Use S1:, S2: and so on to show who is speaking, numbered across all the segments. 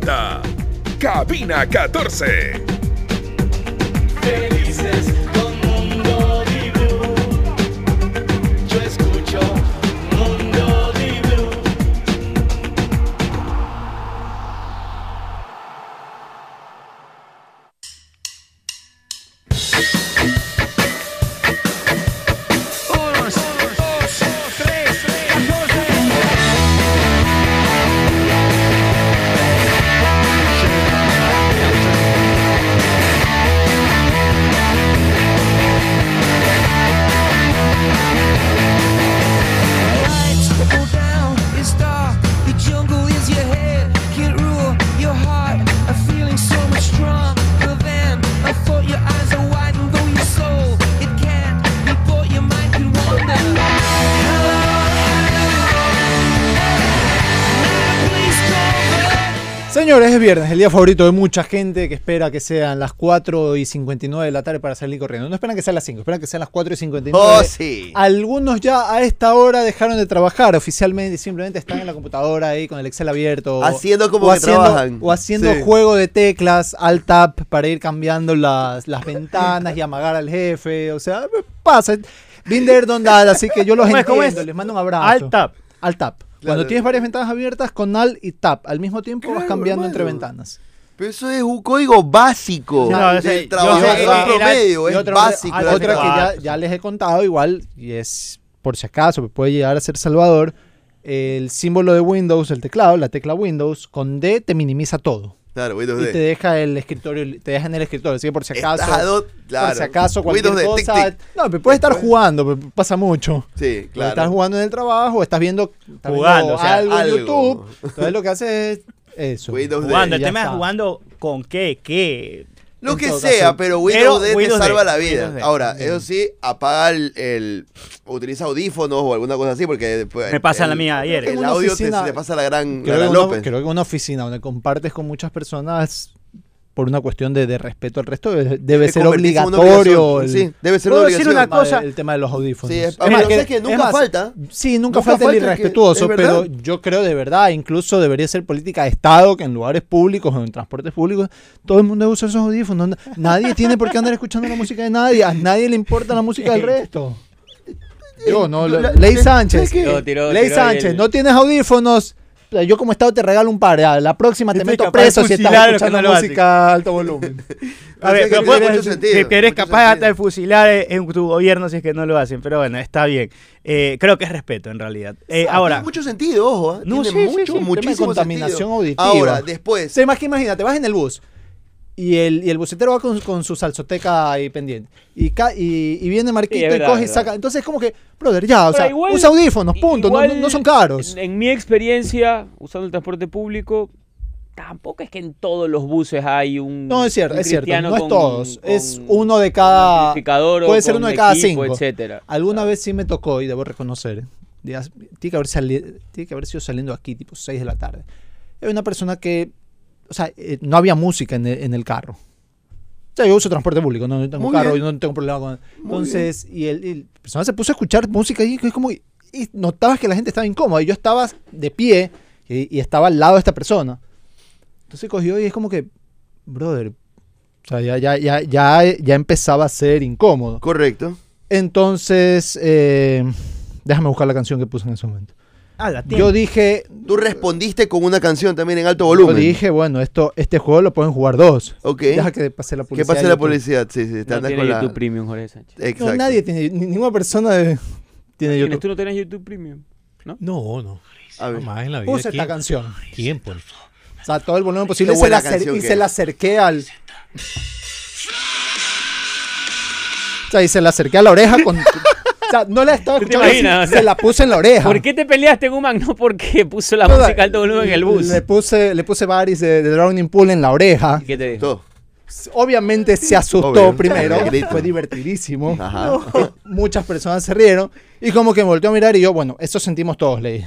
S1: presenta Cabina 14.
S2: Felices
S3: es viernes, el día favorito de mucha gente que espera que sean las 4 y 59 de la tarde para salir corriendo. No esperan que sean las 5, esperan que sean las 4 y 59.
S4: Oh, sí.
S3: Algunos ya a esta hora dejaron de trabajar oficialmente y simplemente están en la computadora ahí con el Excel abierto.
S4: Haciendo como
S3: o
S4: que
S3: haciendo,
S4: trabajan.
S3: O haciendo
S4: Sí.
S3: juego de teclas, alt tab, para ir cambiando las, las ventanas y amagar al jefe. O sea, pasa. Binder don't that, así que yo los
S5: ¿Cómo es?
S3: entiendo.
S5: ¿Cómo es?
S3: Les mando un abrazo.
S5: Alt tab.
S3: Alt tab. Cuando tienes varias ventanas abiertas, con Alt y Tab al mismo tiempo vas cambiando entre ventanas.
S4: Pero eso es un código básico
S5: Sí, no,
S4: del
S5: yo-
S4: trabajador
S3: yo- yo-
S4: promedio, es
S3: otra,
S4: básico.
S3: otra que ya, ya les he contado igual, y es por si acaso, puede llegar a ser Salvador, el símbolo de Windows, el teclado, la tecla Windows, con D te minimiza todo.
S4: Claro, Windows
S3: Y
S4: D.
S3: te deja el escritorio, te deja en el escritorio, así que por si acaso...
S4: Dos- claro.
S3: Por si acaso cualquier
S4: Windows D, tic,
S3: cosa...
S4: tic.
S3: No, pero puedes estar jugando, pero pasa mucho.
S4: Sí, claro.
S3: Estás jugando en el trabajo, estás viendo, estás
S5: Jugando,
S3: viendo
S5: o sea,
S3: algo en. YouTube. Entonces lo que haces es eso.
S4: Windows D.
S5: El tema es jugando con qué, qué.
S4: Lo que sea,
S3: caso.
S4: pero Windows
S5: Pero
S4: D
S5: Windows
S4: te salva
S5: D,
S4: la vida.
S5: Windows D.
S4: Ahora, eso sí, apaga el, el- Utiliza audífonos o alguna cosa así, porque después.
S5: Me pasa
S4: el,
S5: la mía ayer.
S4: El
S3: En una
S4: audio
S3: oficina-
S4: te pasa la gran.
S3: Creo
S4: la gran
S3: una,
S4: López.
S3: creo que una oficina donde compartes con muchas personas por una cuestión de, de respeto al resto debe, debe
S4: Te
S3: ser obligatorio el,
S4: Sí, debe ser una
S5: ¿Puedo decir una
S3: tema
S5: cosa?
S3: de- el tema de los audífonos.
S4: Sí, es-
S3: Es más, que-
S4: que nunca
S3: es más,
S4: falta.
S3: Sí, nunca,
S4: Nunca
S3: falta el
S4: falta que-
S3: irrespetuoso,
S4: es
S3: pero yo creo de verdad, incluso debería ser política de Estado que en lugares públicos o en transportes públicos todo el mundo usa esos audífonos. Na- Nadie tiene por qué andar escuchando la música de nadie, a nadie le importa la música del resto. Yo no,
S4: La-
S3: Ley Sánchez.
S4: ¿qué?
S5: Tiró, tiró,
S3: Ley
S5: tiró
S3: Sánchez,
S5: el-
S3: no tienes audífonos. Yo como Estado te regalo un par. ya, La próxima te meto preso si estás escuchando música a alto volumen.
S5: A ver, pero
S4: mucho sentido,
S5: que eres capaz hasta de fusilar en tu gobierno si es que no lo hacen. Pero bueno, está bien. Eh, creo que es respeto en realidad. Eh, ahora,
S4: Tiene mucho sentido, ojo. ¿eh?
S5: No,
S4: Tiene
S5: sí, sí,
S4: mucho,
S5: sí, de
S4: muchísimo
S3: contaminación
S4: sentido.
S3: auditiva.
S4: Ahora, después.
S3: Sí, más que imagínate, vas en el bus y el, y el bucetero va con, con su salsoteca ahí pendiente. Y, ca- y, y viene Marquito
S6: Sí, es
S3: y
S6: verdad,
S3: coge y
S6: es
S3: saca.
S6: verdad.
S3: Entonces es como que, brother, ya, o
S6: Pero
S3: sea,
S6: igual-
S3: usa audífonos, punto, no-
S6: igual,
S3: no, no son caros.
S6: En, en mi experiencia, usando el transporte público, tampoco es que en todos los buses hay un.
S3: No, es cierto, es cierto, no es
S6: con-
S3: todos,
S6: con
S3: es uno de cada... Puede ser uno de cada
S6: equipo,
S3: cinco.
S6: etcétera.
S3: Alguna vez sí me tocó, y debo reconocer, tiene, que haber sali- tiene que haber sido saliendo aquí tipo 6 de la tarde. Era una persona que, o sea, eh, no había música en el, en el carro. O sea, yo uso transporte público, no, no tengo
S4: Muy
S3: carro
S4: bien.
S3: y no tengo problema con... Entonces, y el, y la persona se puso a escuchar música y es como... Y notabas que la gente estaba incómoda y yo estaba de pie y, y estaba al lado de esta persona. Entonces cogió y es como que, brother, o sea, ya, ya, ya, ya, ya empezaba a ser incómodo.
S4: Correcto.
S3: Entonces, eh, déjame buscar la canción que puse en ese momento.
S5: Ah, la
S3: Yo dije,
S4: Tú respondiste con una canción también en alto
S3: yo
S4: volumen.
S3: dije, bueno, esto, este juego lo pueden jugar dos.
S4: Ok.
S3: Deja que pase la
S4: ¿Qué
S3: publicidad.
S4: pasa
S3: de
S4: la publicidad? Sí, sí, te
S6: No
S4: andas
S6: tiene
S4: con la.
S6: YouTube Premium, Jorge Sánchez.
S4: Exacto.
S3: No, nadie tiene, ni- ninguna persona de- tiene
S6: ¿Tienes-
S3: YouTube.
S6: ¿Tú no tenés YouTube Premium?
S7: No, no.
S4: A ver.
S7: Jamás en la vida.
S3: Puse esta canción.
S7: ¿Quién, por
S3: O sea, todo el volumen posible y se, la
S4: buena
S3: acer-
S4: canción
S3: y
S4: que
S3: se
S4: es.
S3: la acerqué al... O sea, y se la acerqué a la oreja con... o sea, no la estaba
S6: ¿Tú te
S3: escuchando, así,
S6: imaginas?
S3: Se
S6: sea,
S3: la puse en la oreja.
S6: ¿Por qué te peleaste en un No porque puso la
S3: Toda-
S6: música alto volumen en el bus.
S3: Le puse, le puse Baris de, de Drowning Pool en la oreja.
S6: ¿Y ¿Qué te dijo?
S3: Obviamente se asustó
S4: Obvio.
S3: primero, fue divertidísimo.
S4: Ajá.
S3: Muchas personas se rieron y como que me volteó a mirar y yo, bueno, eso sentimos todos, leí.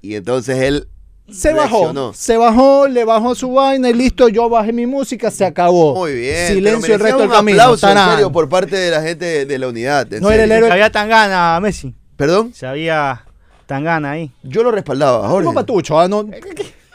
S4: Y entonces él.
S3: Se bajó,
S4: Reaccionó.
S3: se bajó, le bajó su vaina y listo, yo bajé mi música, se acabó.
S4: Muy bien.
S3: Silencio el resto del camino.
S4: Un aplauso, en serio, por parte de la gente de la unidad.
S3: No era el
S4: serio.
S3: héroe.
S5: Había tan gana Messi.
S4: ¿Perdón?
S5: Se había tan gana ahí.
S4: Yo lo respaldaba, Jorge.
S3: Como patucho, ah, no-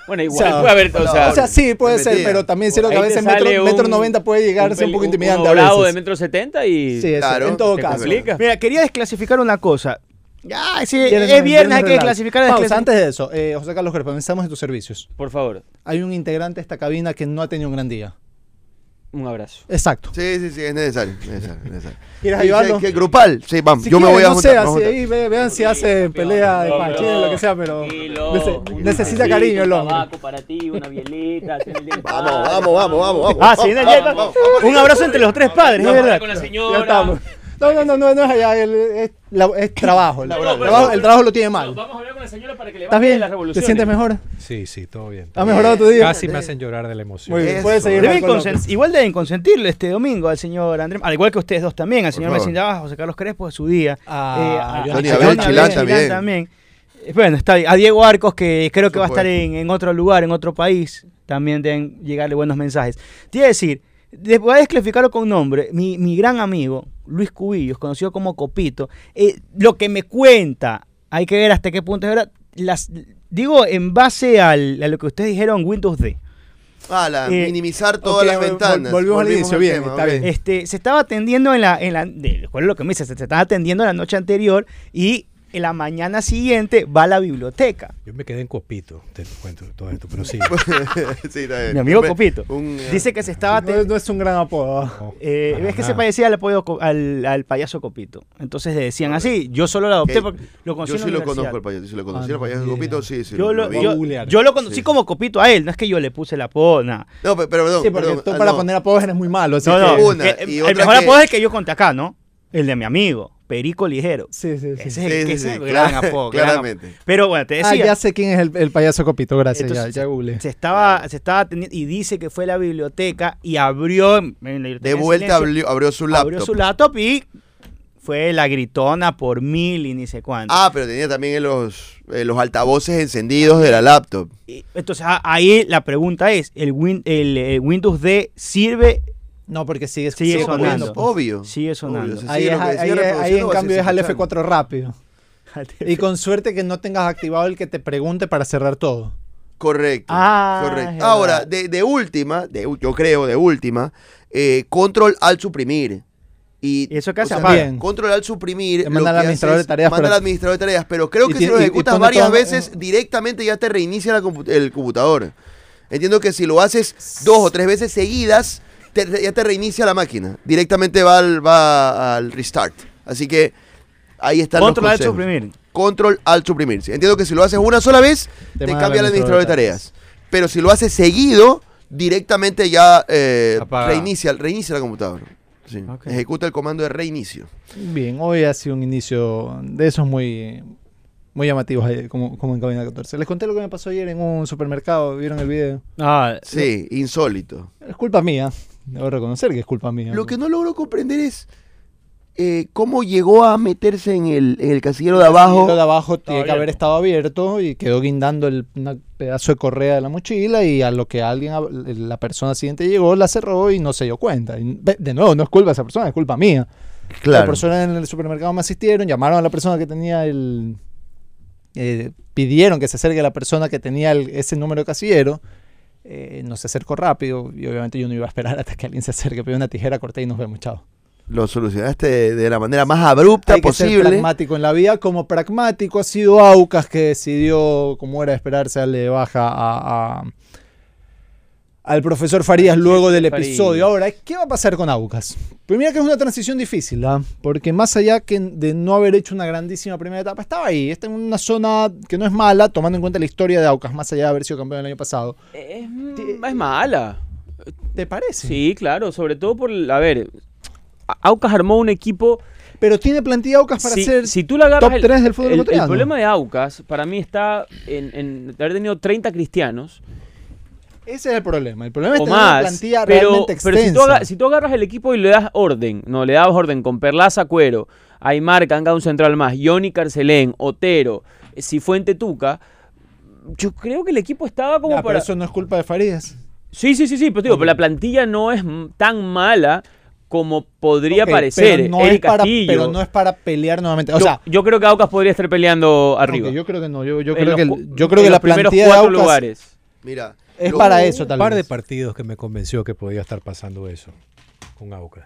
S6: Bueno, igual
S3: O sea,
S6: puede haber, o
S4: no,
S6: sea,
S3: O sea, sí, puede ser, pero también siento que a veces metro, metro
S6: un-
S3: 90 puede llegar a ser un
S6: peli-
S3: poco intimidante
S6: uno
S3: a veces.
S6: de metro setenta y
S3: Sí, eso,
S4: Claro,
S3: en todo caso.
S6: complica.
S5: Mira, quería desclasificar una cosa. Ya, sí,
S3: Viernes-
S5: es viernes, hay que
S3: relax.
S5: desclasificar.
S3: Pausa,
S5: desclasificar.
S3: antes de eso, eh, José Carlos Crespo, pensamos en tus servicios.
S6: Por favor,
S3: Hay un integrante de esta cabina que no ha tenido un gran día.
S6: un abrazo.
S3: Exacto.
S4: Sí, sí, sí, es necesario. es necesario, es necesario.
S3: ¿Quieres
S4: Sí,
S3: ayudarlo?
S4: sí, que grupal, sí, vamos.
S3: Si
S4: yo me voy a
S3: no
S4: juntar.
S3: sé,
S4: vamos a
S3: así
S4: juntar.
S3: ahí ve- vean si hace pelea de panchín, lo que sea, pero nece- necesita cariño el
S6: un
S3: hombre.
S6: para ti, una bielita.
S4: Vamos, vamos, vamos, vamos, vamos.
S5: Ah, sí, ya- un abrazo entre los tres padres, es verdad.
S6: con la
S3: Ya
S6: señora.
S3: estamos. No, no, no, no, no es allá, el- es, la- es trabajo. El,
S4: Laboral.
S3: trabajo. el trabajo lo tiene
S6: No,
S3: mal.
S6: vamos a hablar con la señora para que le
S3: ¿Estás bien?
S6: las
S3: ¿Te
S6: revoluciones.
S3: sientes mejor?
S7: Sí, sí, todo bien.
S3: ¿Ha mejorado tu día?
S7: Casi me hacen llorar de la emoción.
S3: Muy bien,
S4: Eso.
S3: puedes seguir.
S5: Igual deben consentirle este domingo al señor Andrés, al igual que ustedes dos también, al señor
S4: favor.
S5: Messi Navas, a José Carlos Crespo, es su día.
S3: Ah,
S5: Eh,
S3: Johnny
S4: Johnny
S3: Abel,
S4: Chilán también.
S5: Eh, Bueno, está bien. a Diego Arcos, que creo que va a estar en, en otro lugar, en otro país, también deben llegarle buenos mensajes. Te iba a decir, les voy a desclasificarlo con nombre, mi, mi gran amigo, Luis Cubillos, conocido como Copito, eh, lo que me cuenta, hay que ver hasta qué punto es verdad, las, digo en base al- a lo que ustedes dijeron, Windows D.
S4: Ah, la,
S5: Eh,
S4: minimizar todas las ventanas.
S3: volvimos al inicio, bien, está bien.
S5: Este, se estaba atendiendo en la, en la, de acuerdo a lo que me dice, se, se estaba atendiendo la noche anterior y en la mañana siguiente va a la biblioteca.
S7: Yo me quedé en copito, te cuento todo esto, pero sí.
S5: Mi amigo
S4: Un-
S5: Copito.
S4: un, eh,
S5: Dice que se estaba
S3: No, no es un gran apodo.
S7: No,
S5: Eh, es que se parecía al, apoyo co- al, al payaso Copito. Entonces le decían así. Yo solo lo adopté porque lo conocí
S4: Yo
S5: en la
S4: sí lo conozco el payaso, sí lo conocí.
S3: Ah,
S4: el payaso Copito, sí, sí.
S5: Yo lo, yo, lo conocí
S4: Sí.
S5: como Copito a él. No es que yo le puse el apodo, nada.
S4: No, pe- pero perdón.
S3: Sí, porque
S4: perdón,
S3: tú
S4: ah,
S3: para
S4: no.
S3: poner apodos eres muy malo. así
S5: No, no.
S3: que-
S4: Una,
S5: que-
S4: y
S5: el
S4: otra
S5: mejor
S4: que-
S5: apodo es el que yo conté acá, ¿no? El de mi amigo, Perico Ligero.
S3: Sí, sí, sí.
S5: Ese es el,
S4: Sí, sí,
S5: ese
S4: sí,
S5: es el gran apodo. gran
S4: claramente.
S5: apodo. Pero bueno, te
S3: Ah,
S5: decía.
S3: ya sé quién es el, el payaso copito, gracias,
S5: Entonces,
S3: ya, ya googleé.
S5: se estaba, se estaba atendiendo y dice que fue a la biblioteca y abrió
S4: De vuelta
S5: silencio,
S4: abrió, abrió su laptop.
S5: abrió su laptop y fue la gritona por mil y ni sé cuánto.
S4: Ah, pero tenía también los, eh, los altavoces encendidos de la laptop.
S5: Y- Entonces ahí la pregunta es, ¿el, Win- el, el Windows D sirve?
S3: No, porque sigue,
S5: Sigue
S3: sigue
S5: sonando.
S3: pues.
S4: Obvio.
S5: Sigue sonando.
S4: Obvio,
S3: Ahí, es-
S4: que
S3: es- en cambio es al
S4: escuchando.
S3: F4 rápido. Y con suerte que no tengas activado el que te pregunte para cerrar todo.
S4: Correcto.
S5: Ah,
S4: correcto. Ahora, de, de última, de, yo creo, de última, eh, control al suprimir. Y,
S5: ¿Y eso qué hace?
S4: o sea,
S5: Apaga.
S3: Bien.
S4: Control al suprimir.
S3: Te manda al
S4: que
S3: administrador de tareas
S4: Manda al administrador de tareas, pero creo que
S3: tiene-
S4: si lo
S3: y- y
S4: ejecutas varias
S3: todo-
S4: veces, directamente ya te reinicia la compu- el computador. Entiendo que si lo haces dos o tres veces seguidas, te- ya te reinicia la máquina. Directamente va al, va al restart. Así que ahí los
S5: Controlar,
S4: consejos.
S5: suprimir.
S4: Control al suprimir. Sí, Entiendo que si lo haces una sola vez,
S3: Te
S4: cambia
S3: al
S4: el administrador de tareas. Pero si lo haces seguido, directamente ya eh, reinicia, reinicia la computadora. Sí. Ejecuta el comando de reinicio.
S3: Bien, hoy ha sido un inicio de esos muy, muy llamativos como, como en Cabina 14. Les conté lo que me pasó ayer en un supermercado, ¿vieron el video?
S5: Ah,
S4: Sí, insólito.
S3: Es culpa mía, debo reconocer que es culpa mía.
S4: Lo que no logro comprender es eh, cómo llegó a meterse en el, en el casillero de abajo.
S3: Lo de abajo tiene que
S5: abierto.
S3: haber estado abierto y quedó guindando el una pedazo de correa de la mochila y a lo que alguien, la persona siguiente llegó, la cerró y no se dio cuenta. Y, de nuevo, no es culpa de esa persona, es culpa mía. Las
S4: Claro.
S3: personas en el supermercado me asistieron, llamaron a la persona que tenía el... eh, pidieron que se acerque a la persona que tenía el- ese número de casillero. Eh, no se acercó rápido y obviamente yo no iba a esperar hasta que alguien se acerque, pedí una tijera, corté y nos vemos, chao.
S4: Lo solucionaste de, de la manera más abrupta
S3: Hay que ser
S4: posible.
S3: pragmático en la vida. Como pragmático ha sido Aucas que decidió, como era de esperarse, darle baja a, a- al profesor Farías luego del episodio. Ahora, ¿qué va a pasar con Aucas? Pues mira que es una transición difícil, ¿ah? porque más allá que de no haber hecho una grandísima primera etapa, estaba ahí, está en una zona que no es mala, tomando en cuenta la historia de Aucas, más allá de haber sido campeón el año pasado.
S6: Es, es mala.
S3: ¿Te parece?
S6: Sí, claro, sobre todo por, a ver, Aucas armó un equipo...
S3: Pero tiene plantilla Aucas para
S6: si,
S3: ser
S6: si tú agarras
S3: top
S6: el,
S3: 3 del fútbol
S6: el- el problema de Aucas, para mí está en, en haber tenido 30 cristianos
S3: Ese es el problema. El problema es
S6: o
S3: tener una plantilla
S6: Pero,
S3: realmente
S6: pero
S3: extensa.
S6: si, tú aga- si tú agarras el equipo y le das orden, no, le das orden con Perlaza Cuero, Aymar Canga un central más, Johnny Carcelén, Otero, eh, Cifuente Tuca, yo creo que el equipo estaba como
S3: Ya, pero
S6: para...
S3: eso no es culpa de Farías.
S6: Sí, sí, sí, sí, pero, digo, pero la plantilla no es tan mala como podría parecer.
S3: Pero no,
S6: Eric
S3: es para,
S6: Castillo.
S3: pero no es para pelear nuevamente. O
S6: yo,
S3: sea,
S6: yo creo que Aucas podría estar peleando arriba.
S3: yo creo que no. Yo, yo
S6: En
S3: creo
S6: los
S3: que, yo creo
S6: en
S3: que la
S6: los primeros
S3: plantilla de
S6: cuatro
S3: Aucas,
S6: lugares.
S4: Mira.
S3: Es para eso,
S7: Un
S3: tal
S7: par de
S3: vez.
S7: partidos que me convenció que podía estar pasando eso con Aucas.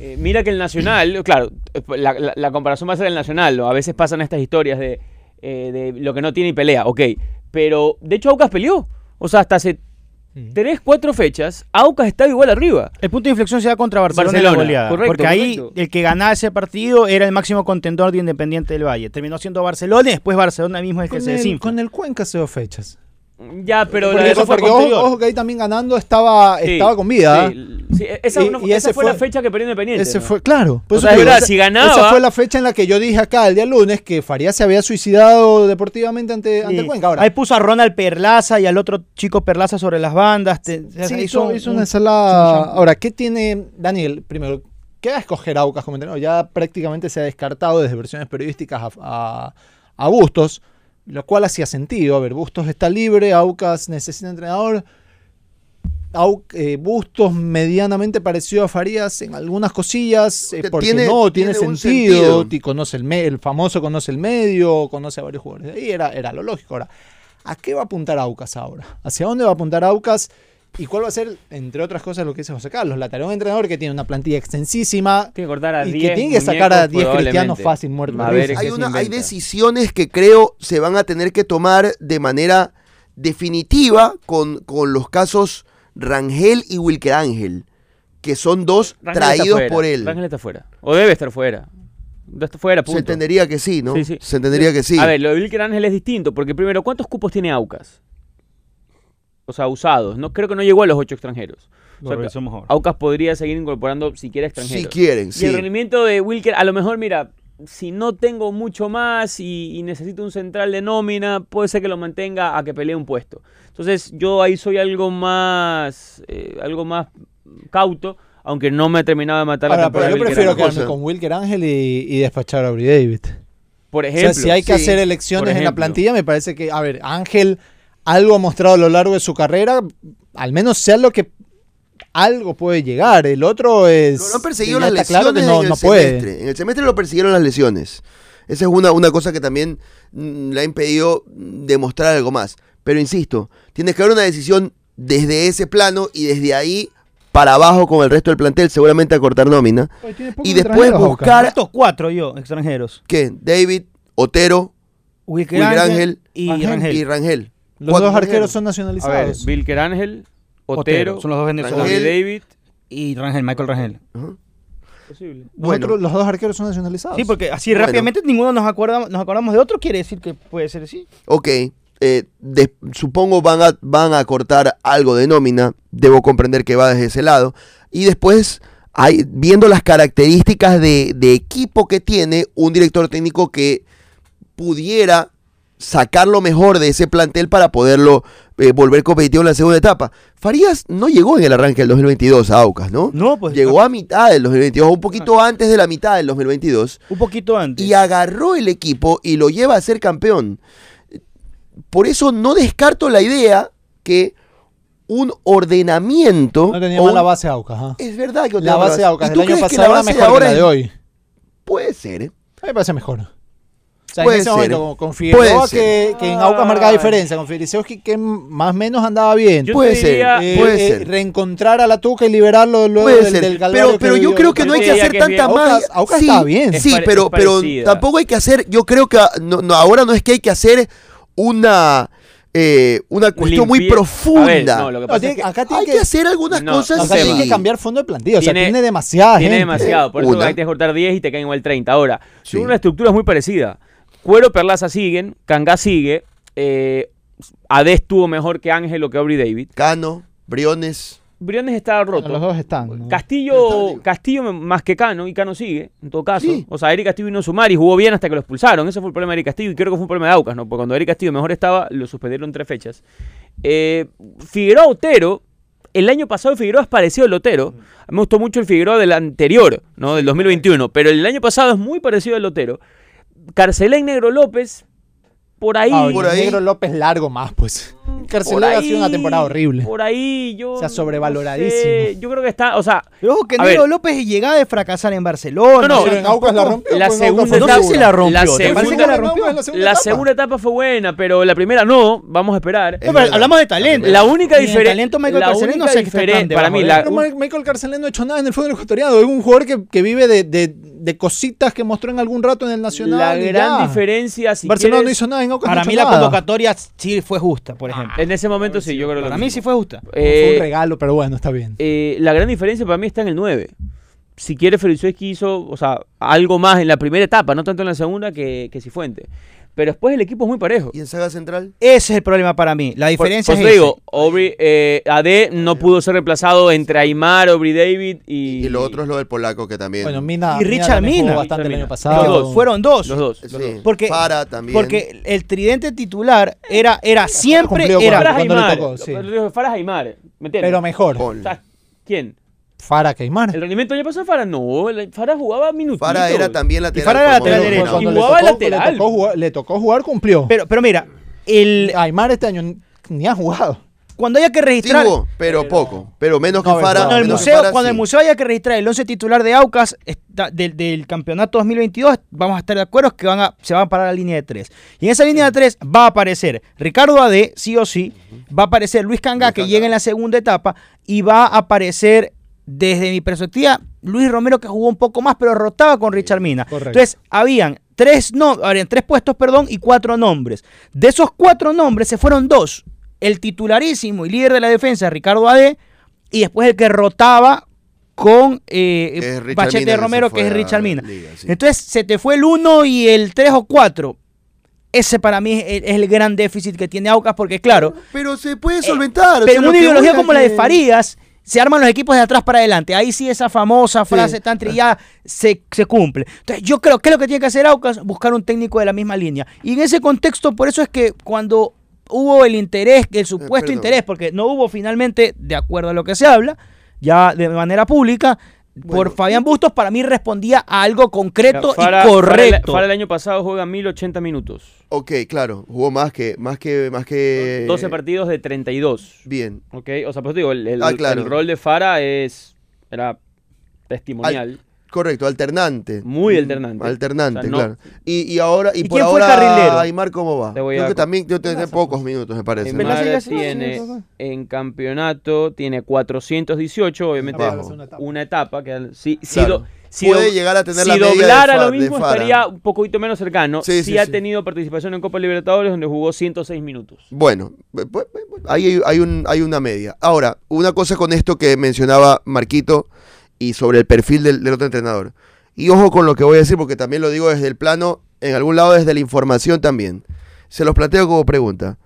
S6: Eh, mira que el Nacional, claro, la, la- la comparación va a ser el Nacional, ¿no? a veces pasan estas historias de, eh, de lo que no tiene y pelea, ok, pero de hecho Aucas peleó, o sea, hasta hace
S7: Mm.
S6: tres, cuatro fechas, Aucas estaba igual arriba.
S5: El punto de inflexión se da contra Barcelona, en la
S6: Barcelona,
S5: goleada.
S6: correcto,
S5: porque ahí
S6: correcto.
S5: el que ganaba ese partido era el máximo contendor de Independiente del Valle. Terminó siendo Barcelona y después Barcelona mismo es el que se desinfla.
S3: con el Cuenca hace dos fechas.
S6: Ya, pero
S3: porque
S6: la-
S5: eso fue
S3: porque ojo, ojo que ahí también ganando estaba,
S6: sí,
S3: estaba con vida.
S6: sí, sí, esa,
S3: Y-
S6: esa fue, la fecha que perdió Independiente.
S3: Ese
S6: ¿no?
S3: fue, claro. por
S6: O
S3: eso
S6: sea, verdad,
S3: esa-
S6: si ganaba-
S3: Esa fue la fecha en la que yo dije acá el día lunes que Farías se había suicidado deportivamente ante, ante Cuenca. Ahora,
S5: Ahí puso a Ronald Perlaza y al otro chico Perlaza sobre las bandas. te- hizo
S3: hizo, hizo
S5: un-
S3: una ensalada. Ahora, ¿qué tiene Daniel? Primero, ¿qué va a escoger Aucas como entrenador? Ya prácticamente se ha descartado desde versiones periodísticas a, a- a Bustos, lo cual hacía sentido. A ver, Bustos está libre, Aucas necesita entrenador. Au- eh, Bustos medianamente parecido a Farías en algunas cosillas, eh,
S4: Que
S3: porque
S4: tiene-
S3: no, tiene, sentido,
S4: sentido.
S3: y conoce el, me- el famoso conoce el medio, conoce a varios jugadores. Ahí era, era lo lógico. Ahora, ¿a qué va a apuntar Aucas ahora? ¿Hacia dónde va a apuntar Aucas? ¿Y cuál va a ser, entre otras cosas, lo que dice José Carlos? La tarea de un entrenador que tiene una plantilla extensísima
S6: Tiene que cortar a
S3: y
S6: 10
S3: que tiene que sacar a
S6: muñecos
S3: 10 cristianos fácil muertos.
S6: A
S3: de
S6: ver,
S3: risa.
S6: ¿qué
S4: hay, una, decisiones que creo se van a tener que tomar de manera definitiva con, con los casos Rangel y Wilker Ángel, que son dos
S6: Rangel
S4: traídos
S6: fuera,
S4: por él.
S6: Rangel está fuera. O debe estar fuera. Está fuera, punto.
S4: Se entendería que sí, ¿no?
S6: Sí, sí.
S4: Se entendería que sí.
S6: A ver, lo de Wilker Ángel es distinto, porque primero, ¿cuántos cupos tiene Aucas? O sea, usados. No, creo que no llegó a los ocho extranjeros. O
S5: Lo
S6: sea,
S5: revisamos ahora.
S6: Aucas podría seguir incorporando si quiere
S4: si
S6: extranjeros.
S4: quieren,
S6: Y
S4: sí.
S6: el rendimiento de Wilker, a lo mejor, mira, si no tengo mucho más y, y necesito un central de nómina, puede ser que lo mantenga a que pelee un puesto. Entonces, yo ahí soy algo más, eh, algo más cauto, aunque no me he terminado de matar la
S3: Ahora,
S6: temporada
S3: pero yo
S6: Wilker
S3: prefiero quedarme
S4: cosa.
S3: con Wilker Ángel y, y despachar a Aubrey David.
S6: Por
S3: O
S6: ejemplo.
S3: sea, si hay que
S4: sí,
S3: hacer elecciones en la plantilla, me parece que, a ver, Ángel algo ha mostrado a lo largo de su carrera, al menos sea lo que algo puede llegar. El otro es.
S4: Lo han perseguido las
S3: claro
S4: lesiones
S3: que no,
S4: en el
S3: no puede.
S4: semestre. En el semestre lo persiguieron las lesiones. Esa es una, una cosa que también mm, le ha impedido mm, demostrar algo más. Pero insisto, tienes que haber una decisión desde ese plano y desde ahí para abajo con el resto del plantel, seguramente a cortar nómina. Y después buscar
S5: Estos cuatro yo, extranjeros.
S4: que David, Otero,
S5: Wilker y
S3: Ángel.
S5: Rangel.
S4: y Rangel.
S3: Los dos arqueros son
S6: A ver,
S3: nacionalizados.
S6: Ángel, Otero,
S5: Otero, son los dos venezolanos.
S6: David.
S5: Y Rangel, Michael Rangel.
S6: Posible.
S4: Bueno.
S3: Nosotros, los dos arqueros son nacionalizados.
S5: Sí, porque así
S4: Bueno.
S5: rápidamente ninguno nos acordamos, nos acordamos de otro, quiere decir que puede ser así.
S4: Ok, eh, de- supongo van a, van a cortar algo de nómina, debo comprender que va desde ese lado. Y después, hay, viendo las características de, de equipo que tiene un director técnico que pudiera sacar lo mejor de ese plantel para poderlo eh, volver competitivo en la segunda etapa. Farías no llegó en el arranque del 2022 a Aucas, ¿no?
S5: No, pues
S4: Llegó a mitad del 2022, un poquito antes de la mitad del 2022
S5: un poquito antes.
S4: y agarró el equipo y lo lleva a ser campeón. Por eso no descarto la idea que un ordenamiento.
S3: No tenía
S4: o
S3: mala base Aucas. ajá.
S4: Es verdad que no
S3: La
S4: tenía mala
S3: base Aucas
S4: ¿Y tú
S3: año
S4: crees que
S3: pasado
S4: la
S3: era mejor
S4: ahora
S3: la de hoy.
S4: Puede ser. ¿eh?
S3: A mí me parece mejor. O sea,
S4: Puede
S3: en ese
S4: ser.
S3: momento, con, con Figueroa,
S4: Puede
S3: que, que en Aucas marcaba diferencia, con Filiseowski, que más o menos andaba bien.
S6: Yo
S4: Puede ser,
S6: diría-
S3: Eh,
S4: puede
S3: eh,
S4: ser.
S3: reencontrar a la Tuca y liberarlo luego
S4: Puede
S3: del,
S4: ser.
S3: del calvario
S4: pero pero
S3: que
S4: yo
S3: vivió.
S4: creo que no hay que hacer
S6: que
S4: tanta
S3: Aucas-
S4: magia.
S3: Aucas
S4: sí,
S3: estaba bien.
S6: Es
S4: Sí, pero, pero tampoco hay que hacer. Yo creo que no, no, ahora no es que hay que hacer una, eh, una cuestión muy profunda.
S6: Ver, no, lo que pasa
S3: tiene-
S6: es que
S3: acá tiene
S4: hay
S3: que,
S4: que hacer algunas
S6: No,
S4: cosas.
S3: acá tiene que cambiar fondo de plantilla. O sea,
S6: Tiene-
S3: tiene demasiada
S6: tiene
S3: gente.
S6: demasiado, por eso
S4: Una.
S6: hay que cortar 10 y te caen igual 30. Ahora,
S4: Sí.
S6: son una estructura muy parecida. Cuero, Perlaza siguen, Kanga sigue, eh, Ade estuvo mejor que Ángel o que Aubrey David.
S4: Cano, Briones.
S6: Briones está roto.
S3: Los dos están. ¿no?
S6: Castillo, Castillo más que Cano, y Cano sigue, en todo caso.
S4: Sí.
S6: O sea, Eric Castillo vino a sumar y jugó bien hasta que lo expulsaron. Ese fue el problema de Eric Castillo y creo que fue un problema de Aucas, ¿no? Porque cuando Eric Castillo mejor estaba, lo suspendieron tres fechas. Eh, Figueroa Otero, el año pasado Figueroa es parecido al Otero. A mí me gustó mucho el Figueroa del anterior, ¿no? Del 2021. Pero el año pasado es muy parecido al Otero. Carcelén Negro López, por ahí.
S3: Ah,
S4: Por ahí.
S3: Negro López largo más, pues. Carcelero ha sido una temporada horrible.
S6: Por ahí yo.
S3: O sea,
S6: no
S3: sobrevaloradísimo.
S6: sé, Yo creo que está, o sea.
S5: Pero ojo que
S6: ver.
S5: López llegaba de fracasar en Barcelona.
S6: No, no,
S3: Pero en Aucas la rompió.
S6: La
S3: pues,
S6: segunda
S5: No
S6: etapa-
S5: sé si la rompió.
S6: la
S5: ¿te parece
S6: segunda-
S5: que la rompió?
S3: en la segunda
S6: La
S3: etapa.
S6: segunda etapa fue buena, pero la primera no. Vamos a esperar.
S5: No, pero hablamos de talento.
S6: La única diferencia.
S5: talento Michael Carcelero no
S6: única
S5: sé qué está tan
S6: diferen- Para mí, la,
S3: Michael Carcelén no ha hecho nada en el fútbol ecuatoriano. Es un jugador que, que vive de, de- de cositas que mostró en algún rato en el Nacional.
S6: la gran
S3: ya.
S6: diferencia. Si
S3: Barcelona no hizo nada en Aucas.
S5: Para
S3: no
S5: mí la convocatoria sí fue justa, por ejemplo.
S6: En ese momento sí, yo creo que
S5: Para
S6: lo
S5: mí
S6: mismo.
S5: sí fue justa.
S6: Eh,
S3: Fue un regalo, pero bueno, está bien.
S6: eh, la gran diferencia para mí está en el 9. Si quiere, Felicevski hizo, o sea, algo más en la primera etapa, no tanto en la segunda que, que Cifuente. Pero después el equipo es muy parejo.
S4: ¿Y en saga central?
S5: Ese es el problema para mí. La
S6: Por-
S5: diferencia
S6: por
S5: es
S6: eso
S5: ese.
S6: digo, Aubrey, eh, AD no pudo ser reemplazado entre Aymar, Aubrey David y...
S4: Y lo otro es lo del polaco que también.
S3: Bueno, Mina.
S5: Y Richard Mina.
S3: bastante el año
S6: Mina.
S3: pasado.
S6: Los dos.
S5: Fueron dos.
S6: Los dos.
S4: Sí.
S6: dos.
S5: Porque-
S4: también.
S5: Porque el tridente titular era, era siempre era
S6: Farah
S3: cuando le
S6: Aymar.
S3: tocó, sí.
S6: Lo dijo Farah Aymar, ¿me entiendes?
S3: Pero mejor.
S4: Ponle.
S6: O sea, ¿quién?
S3: Fara Keimar.
S6: ¿El rendimiento del año pasado Farah? No, el- Farah jugaba minutos.
S4: Fara era también lateral.
S5: Fara era lateral derecho.
S6: Y
S3: le
S6: jugaba
S3: tocó-
S6: lateral.
S3: Le tocó, jugar, le tocó jugar, cumplió.
S5: Pero, pero mira, el,
S3: Aymar este año ni ha jugado.
S5: cuando haya que
S4: Sí
S5: registrar.
S4: jugó, pero poco. Pero menos que
S3: No,
S4: Fara.
S5: Cuando, el museo,
S4: Fara,
S5: cuando el
S4: sí.
S5: museo haya que registrar el 11 titular de Aucas está- del, del campeonato 2022, vamos a estar de acuerdo que van a, se va a parar la línea de 3. Y en esa línea de 3 va a aparecer Ricardo Ade, sí o sí, va a aparecer Luis Canga,
S4: Luis
S5: que
S4: Canga.
S5: llega en la segunda etapa, y va a aparecer, desde mi perspectiva, Luis Romero, que jugó un poco más, pero rotaba con Richard Mina.
S3: correcto.
S5: Entonces, habían tres, no, habían tres puestos, perdón, y cuatro nombres. De esos cuatro nombres se fueron dos. El titularísimo y líder de la defensa, Ricardo Ade, y después el que rotaba con eh, Bachete
S4: Mina,
S5: Romero, que es Richard Mina.
S4: Liga, sí.
S5: Entonces, se te fue el 1 y el 3 o 4. Ese para mí es el, es el gran déficit que tiene Aucas, porque claro,
S4: Pero se puede solventar. o
S5: Eh, pero
S4: sea,
S5: en
S4: lo
S5: una ideología como la de Farías, se arman los equipos de atrás para adelante. Ahí sí esa famosa frase tan trillada se, se cumple. Entonces yo creo que lo que tiene que hacer Aucas, buscar un técnico de la misma línea. Y en ese contexto, por eso es que cuando hubo el interés, el supuesto
S4: perdón.
S5: interés, porque no hubo finalmente, de acuerdo a lo que se habla, ya de manera pública, por Fabián Bustos, para mí respondía a algo concreto y correcto.
S6: Farah el año pasado juega 1080 minutos.
S4: Ok, claro. Jugó más que. Más que. Más que
S6: 12 partidos de 32.
S4: Bien.
S6: ¿Ok? O sea, pues digo, el, el-
S4: Ah, claro.
S6: el rol de Fara es. Era testimonial.
S4: Correcto, alternante.
S6: Muy
S4: Mm,
S6: alternante.
S4: Alternante,
S6: O sea, no-
S4: claro. Y, y ahora, y,
S5: ¿Y
S4: por
S5: quién fue el
S4: ahora,
S5: carrilero?
S4: Aymar, ¿cómo va?
S6: Te voy
S4: Creo
S6: a-
S4: que también yo tengo pocos minutos, me parece.
S5: Se-
S6: tiene en campeonato tiene 418, obviamente una etapa que si, si
S4: Claro.
S6: do- si
S4: Puede
S6: do-
S4: llegar a tener
S6: si
S4: la media
S6: doblara lo mismo estaría un poquito menos cercano.
S4: Sí,
S6: Sí,
S4: sí,
S6: ha
S4: sí.
S6: tenido participación en Copa Libertadores donde jugó 106 minutos.
S4: Bueno, pu- pu- pu- ahí hay, hay un, hay una media. Ahora, una cosa con esto que mencionaba Marquito y sobre el perfil del, del otro entrenador. Y ojo con lo que voy a decir, porque también lo digo desde el plano, en algún lado desde la información también. Se los planteo como pregunta.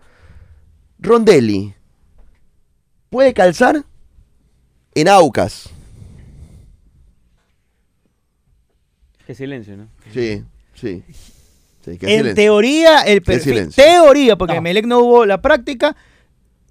S4: Rondelli, ¿puede calzar en Aucas?
S6: Qué silencio, ¿no?
S4: Sí, sí. Sí, qué
S5: En
S4: silencio.
S5: teoría, el perfil,
S4: silencio.
S5: teoría, porque
S3: No.
S5: en Melec no hubo la práctica,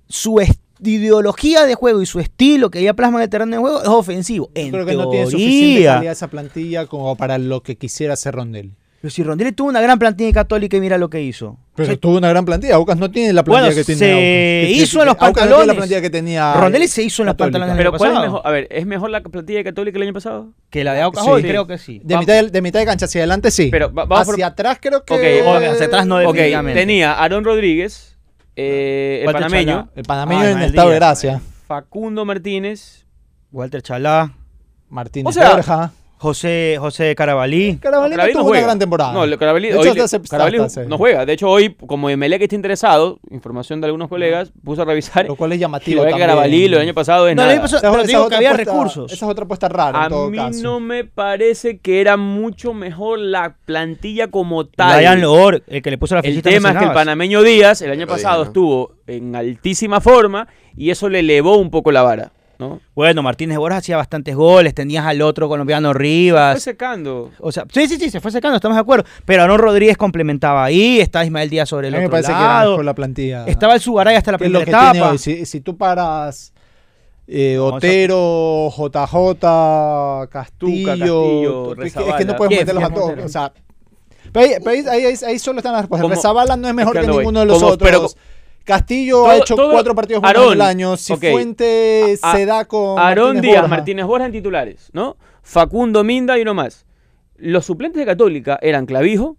S5: su est- ideología de juego y su estilo que ella plasma en el terreno de juego es ofensivo. En
S3: Creo que no tiene suficiente
S5: teoría.
S3: calidad esa plantilla como para lo que quisiera hacer Rondel.
S5: Pero si Rondelli tuvo una gran plantilla Católica y mira lo que hizo.
S3: Pero
S5: O sea,
S3: tuvo una gran plantilla. Aucas no tiene la plantilla
S5: Bueno,
S3: que tiene
S5: se
S3: Aucas. Que-
S5: hizo en los
S3: Aucas no
S5: pantalones.
S3: la plantilla que tenía
S5: Rondelli se hizo en los
S3: Católica.
S5: pantalones.
S6: Pero
S5: año
S6: ¿cuál es mejor? A ver, ¿es mejor la plantilla de Católica el año pasado?
S5: Que la de Aucas
S3: Sí.
S5: hoy,
S3: Sí.
S5: creo que sí.
S3: De mitad de, de mitad de cancha hacia adelante, sí.
S6: Pero va- vamos por-
S3: hacia atrás creo que...
S6: Ok,
S5: hacia atrás no,
S6: Ok,
S5: definitivamente.
S6: tenía Aaron Rodríguez, eh, el panameño,
S5: Chalá.
S3: El panameño
S5: Ah,
S3: en
S5: mal
S3: estado de gracia.
S6: Facundo Martínez,
S5: Walter Chalá,
S3: Martínez
S6: O sea,
S3: Borja.
S5: José, José Carabalí.
S3: Carabalí no
S6: Carabalí
S3: tuvo
S6: no
S3: una
S6: juega.
S3: gran temporada.
S6: No, Carabalí,
S3: De hecho,
S6: hoy
S3: hasta
S6: Carabalí
S3: hasta
S6: no juega. De hecho, hoy, como Emelec está interesado, información de algunos colegas, puse a revisar.
S3: Lo cual es llamativo
S6: lo. Carabalí lo del año pasado es
S5: No, el
S6: nada.
S5: año pasado-
S3: Esa es-
S5: pero digo que había
S3: apuesta-
S5: recursos.
S3: Esa es otra apuesta rara
S6: A
S3: en todo
S6: mí
S3: caso.
S6: no me parece que era mucho mejor la plantilla como tal.
S5: Ryan Loor, el que le puso la
S6: El tema es que el panameño Díaz el año pasado estuvo en altísima forma y eso le elevó un poco la vara, ¿no?
S5: Bueno, Martínez Borja hacía bastantes goles, tenías al otro colombiano
S6: Fue
S5: Rivas.
S6: secando.
S5: O sea, sí, sí, sí, se fue secando, estamos de acuerdo. Pero Aaron Rodríguez complementaba ahí, está Ismael Díaz sobre
S3: A
S5: el
S3: mí me
S5: otro
S3: parece que era
S5: lado.
S3: mejor la plantilla.
S5: Estaba el Sugaray hasta la
S3: lo
S5: primera
S3: tiene
S5: etapa.
S3: hoy. Si, si tú paras eh,
S5: No,
S3: Otero, JJ, Castillo,
S6: Castillo,
S3: es, que, es
S6: Rezabala.
S3: que no puedes meterlos a
S5: ¿Quién
S3: todos. O sea, pero ahí, pero ahí- ahí- ahí- ahí solo están las respuestas. Rezabala no es mejor
S6: es que
S3: ninguno de los
S6: Como-
S3: otros.
S6: pero-
S3: Castillo
S6: Todo-
S3: ha hecho
S6: todo-
S3: cuatro partidos buenos en el año. Si
S6: ok.
S3: Fuente
S6: A-
S3: se da con.
S6: Aarón Díaz,
S3: Borja.
S6: Martínez Borja en titulares, ¿no? Facundo Minda y uno más. Los suplentes de Católica eran Clavijo,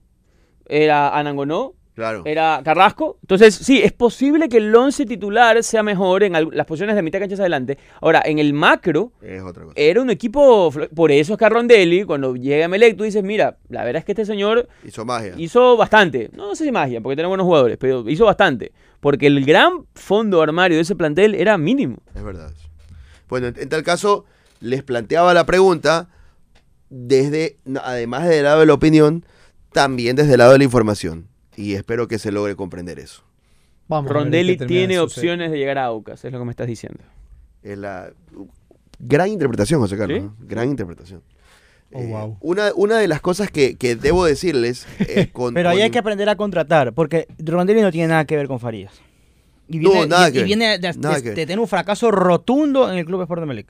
S6: era Anangonó,
S4: Claro.
S6: era Carrasco. Entonces, sí, es posible que el 11 titular sea mejor en las posiciones de mitad cancha hacia adelante. Ahora, en el macro,
S4: Es otra cosa.
S6: era un equipo. Por eso es que Rondelli, cuando llega a Melec, tú dices, mira, la verdad es que este señor
S4: Hizo magia.
S6: hizo bastante. No, no sé si magia, porque tenía buenos jugadores, pero hizo bastante. Porque el gran fondo armario de ese plantel era mínimo.
S4: Es verdad. Bueno, en, tal caso, les planteaba la pregunta desde, además del lado de la opinión, también desde el lado de la información. Y espero que se logre comprender eso.
S3: Vamos
S6: Rondelli tiene opciones de llegar a Aucas, es lo que me estás diciendo.
S4: Es la gran interpretación, José Carlos.
S6: ¿Sí?
S4: ¿no? Gran interpretación.
S3: Oh,
S4: Eh,
S3: wow.
S4: una, una de las cosas que, que debo decirles eh, con,
S5: Pero ahí
S4: con-
S5: hay que aprender a contratar, porque Rondelli no tiene nada que ver con Farías. Y
S4: No, nada
S5: y-
S4: que
S5: y viene de,
S4: nada
S5: de-
S4: que
S5: de tener un fracaso rotundo en el Club Sport de Melec.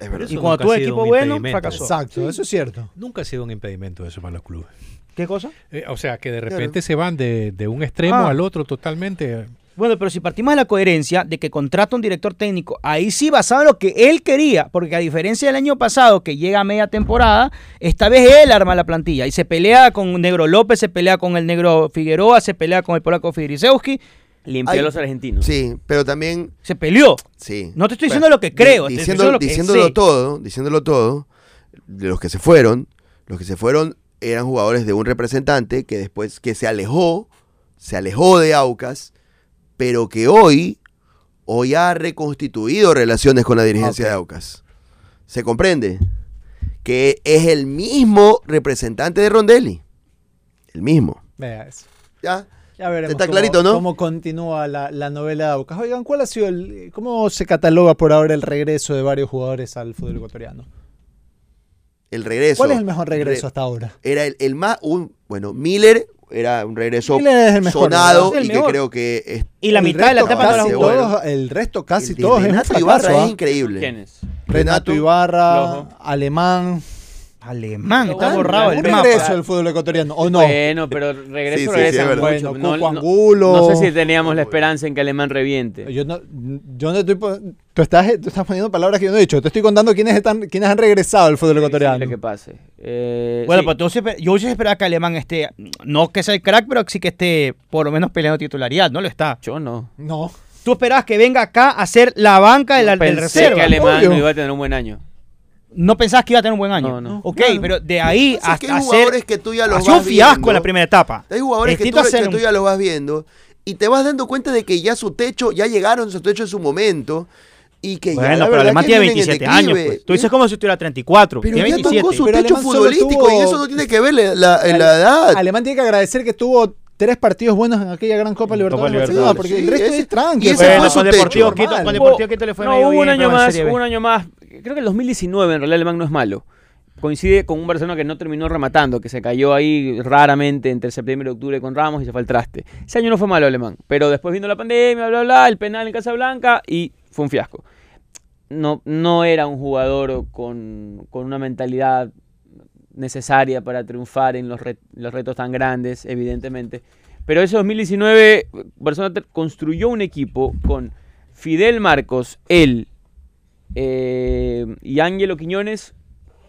S4: Es verdad.
S5: Y
S7: Eso
S5: cuando
S7: sido
S5: equipo bueno, fracasó.
S3: Exacto, eso es cierto.
S7: Nunca ha sido un impedimento eso para los clubes.
S5: ¿Qué cosa?
S7: Eh, o sea, que de repente se van de, de un extremo
S5: Ah.
S7: al otro totalmente.
S5: Bueno, pero si partimos de la coherencia de que contrata un director técnico, ahí sí basado en lo que él quería, porque a diferencia del año pasado que llega a media temporada, esta vez él arma la plantilla y se pelea con Negro López, se pelea con el Negro Figueroa, se pelea con el polaco Fidrisewski,
S6: Limpió
S4: Ay,
S6: a los argentinos.
S4: Sí, pero también
S5: se peleó.
S4: Sí.
S5: No te estoy diciendo lo que creo,
S4: di-
S5: te estoy
S4: diciendo-
S5: diciendo lo que
S4: diciéndolo
S5: sé.
S4: todo, diciéndolo todo, de los que se fueron, los que se fueron eran jugadores de un representante que después que se alejó, se alejó de Aucas, pero que hoy hoy ha reconstituido relaciones con la dirigencia de Aucas. ¿Se comprende? Que es el mismo representante de Rondelli. El mismo.
S3: Vea eso.
S4: ¿Ya?
S3: Ya veremos
S4: Está
S3: cómo,
S4: clarito, ¿no?
S3: cómo continúa la, la novela de Aucas. Oigan, ¿cuál ha sido el, cómo se cataloga por ahora el regreso de varios jugadores al fútbol ecuatoriano?
S4: El regreso.
S3: ¿Cuál es el mejor regreso
S4: Re-
S3: hasta ahora?
S4: era el, el más un bueno Miller era un regreso
S3: Miller es el mejor,
S4: sonado.
S5: Es
S4: y que
S5: mejor.
S4: creo que es-
S5: Y la mitad de la etapa
S3: casi
S4: bueno.
S3: todos- El resto casi
S4: el
S3: todos es un
S4: Renato
S3: fracaso,
S4: Ibarra
S3: ¿ah?
S4: es increíble
S6: ¿Quién es?
S3: Renato Ibarra,
S6: Flojo.
S3: Alemán.
S5: Alemán, está borrado el mapa.
S3: regreso del fútbol ecuatoriano, ¿o no?
S6: Bueno, pero regreso
S4: Sí, sí, sí, verdad.
S6: mucho.
S3: Bueno,
S6: no,
S3: Angulo.
S6: no sé si teníamos la esperanza en que Alemán reviente.
S3: Yo no, yo no estoy. Tú estás, tú estás poniendo palabras que yo no he dicho. Te estoy contando quiénes, están, quiénes han regresado al fútbol ecuatoriano.
S6: Lo que pase. Eh,
S5: Bueno,
S6: sí.
S5: pues tú sí esper- yo sí esperaba que Alemán esté, no que sea el crack, pero sí que esté por lo menos peleando titularidad, no lo está.
S6: Yo no.
S3: No.
S5: Tú esperabas que venga acá a ser la banca del, del
S6: Pensé
S5: reserva.
S6: que Alemán
S3: obvio.
S6: no iba a tener un buen año.
S5: No pensabas que iba a tener un buen año.
S6: No, no.
S5: Ok, pero de ahí
S4: Pasa que
S5: hasta
S4: hay
S5: hacer...
S4: jugadores que tú ya los
S5: sido un
S4: vas
S5: fiasco
S4: viendo.
S5: en la primera etapa.
S4: hay jugadores que tú, que ya los vas viendo y te vas dando cuenta de que ya su techo ya llegaron a su techo en su momento y que ya
S5: Bueno,
S4: la
S5: pero Alemán tiene
S4: vienen en
S5: 27 años. Pues. Tú dices como si tuviera 34.
S4: pero
S5: tiene
S4: ya
S5: 27.
S4: tocó su
S3: Pero
S4: techo
S3: Alemán
S4: futbolístico
S3: tuvo-
S4: y eso no tiene que ver la, la-
S3: Ale-
S4: la edad
S3: Alemán tiene que agradecer que tuvo tres partidos buenos en aquella gran Copa Libertadores.
S5: Libertadores,
S3: Barcelona, porque
S4: sí,
S3: el resto
S4: ese-
S3: es tranqui.
S4: y ese
S5: Bueno,
S4: fue
S5: con
S4: su
S5: Deportivo. Quito, con. Deportivo Quito le fue
S6: no,
S5: medio
S6: hubo
S5: bien,
S6: un año más, un año más. Creo que el 2019 en realidad Alemán no es malo. Coincide con un Barcelona que no terminó rematando, que se cayó ahí raramente entre septiembre y octubre con Ramos y se fue al traste. Ese año no fue malo Alemán, pero después vino la pandemia, bla, bla, el penal en Casablanca y fue un fiasco. No, no era un jugador con, con una mentalidad necesaria para triunfar en los, los retos tan grandes, evidentemente. Pero ese 2019, Barcelona construyó un equipo con Fidel Marcos, él eh, y Ángelo Quiñones,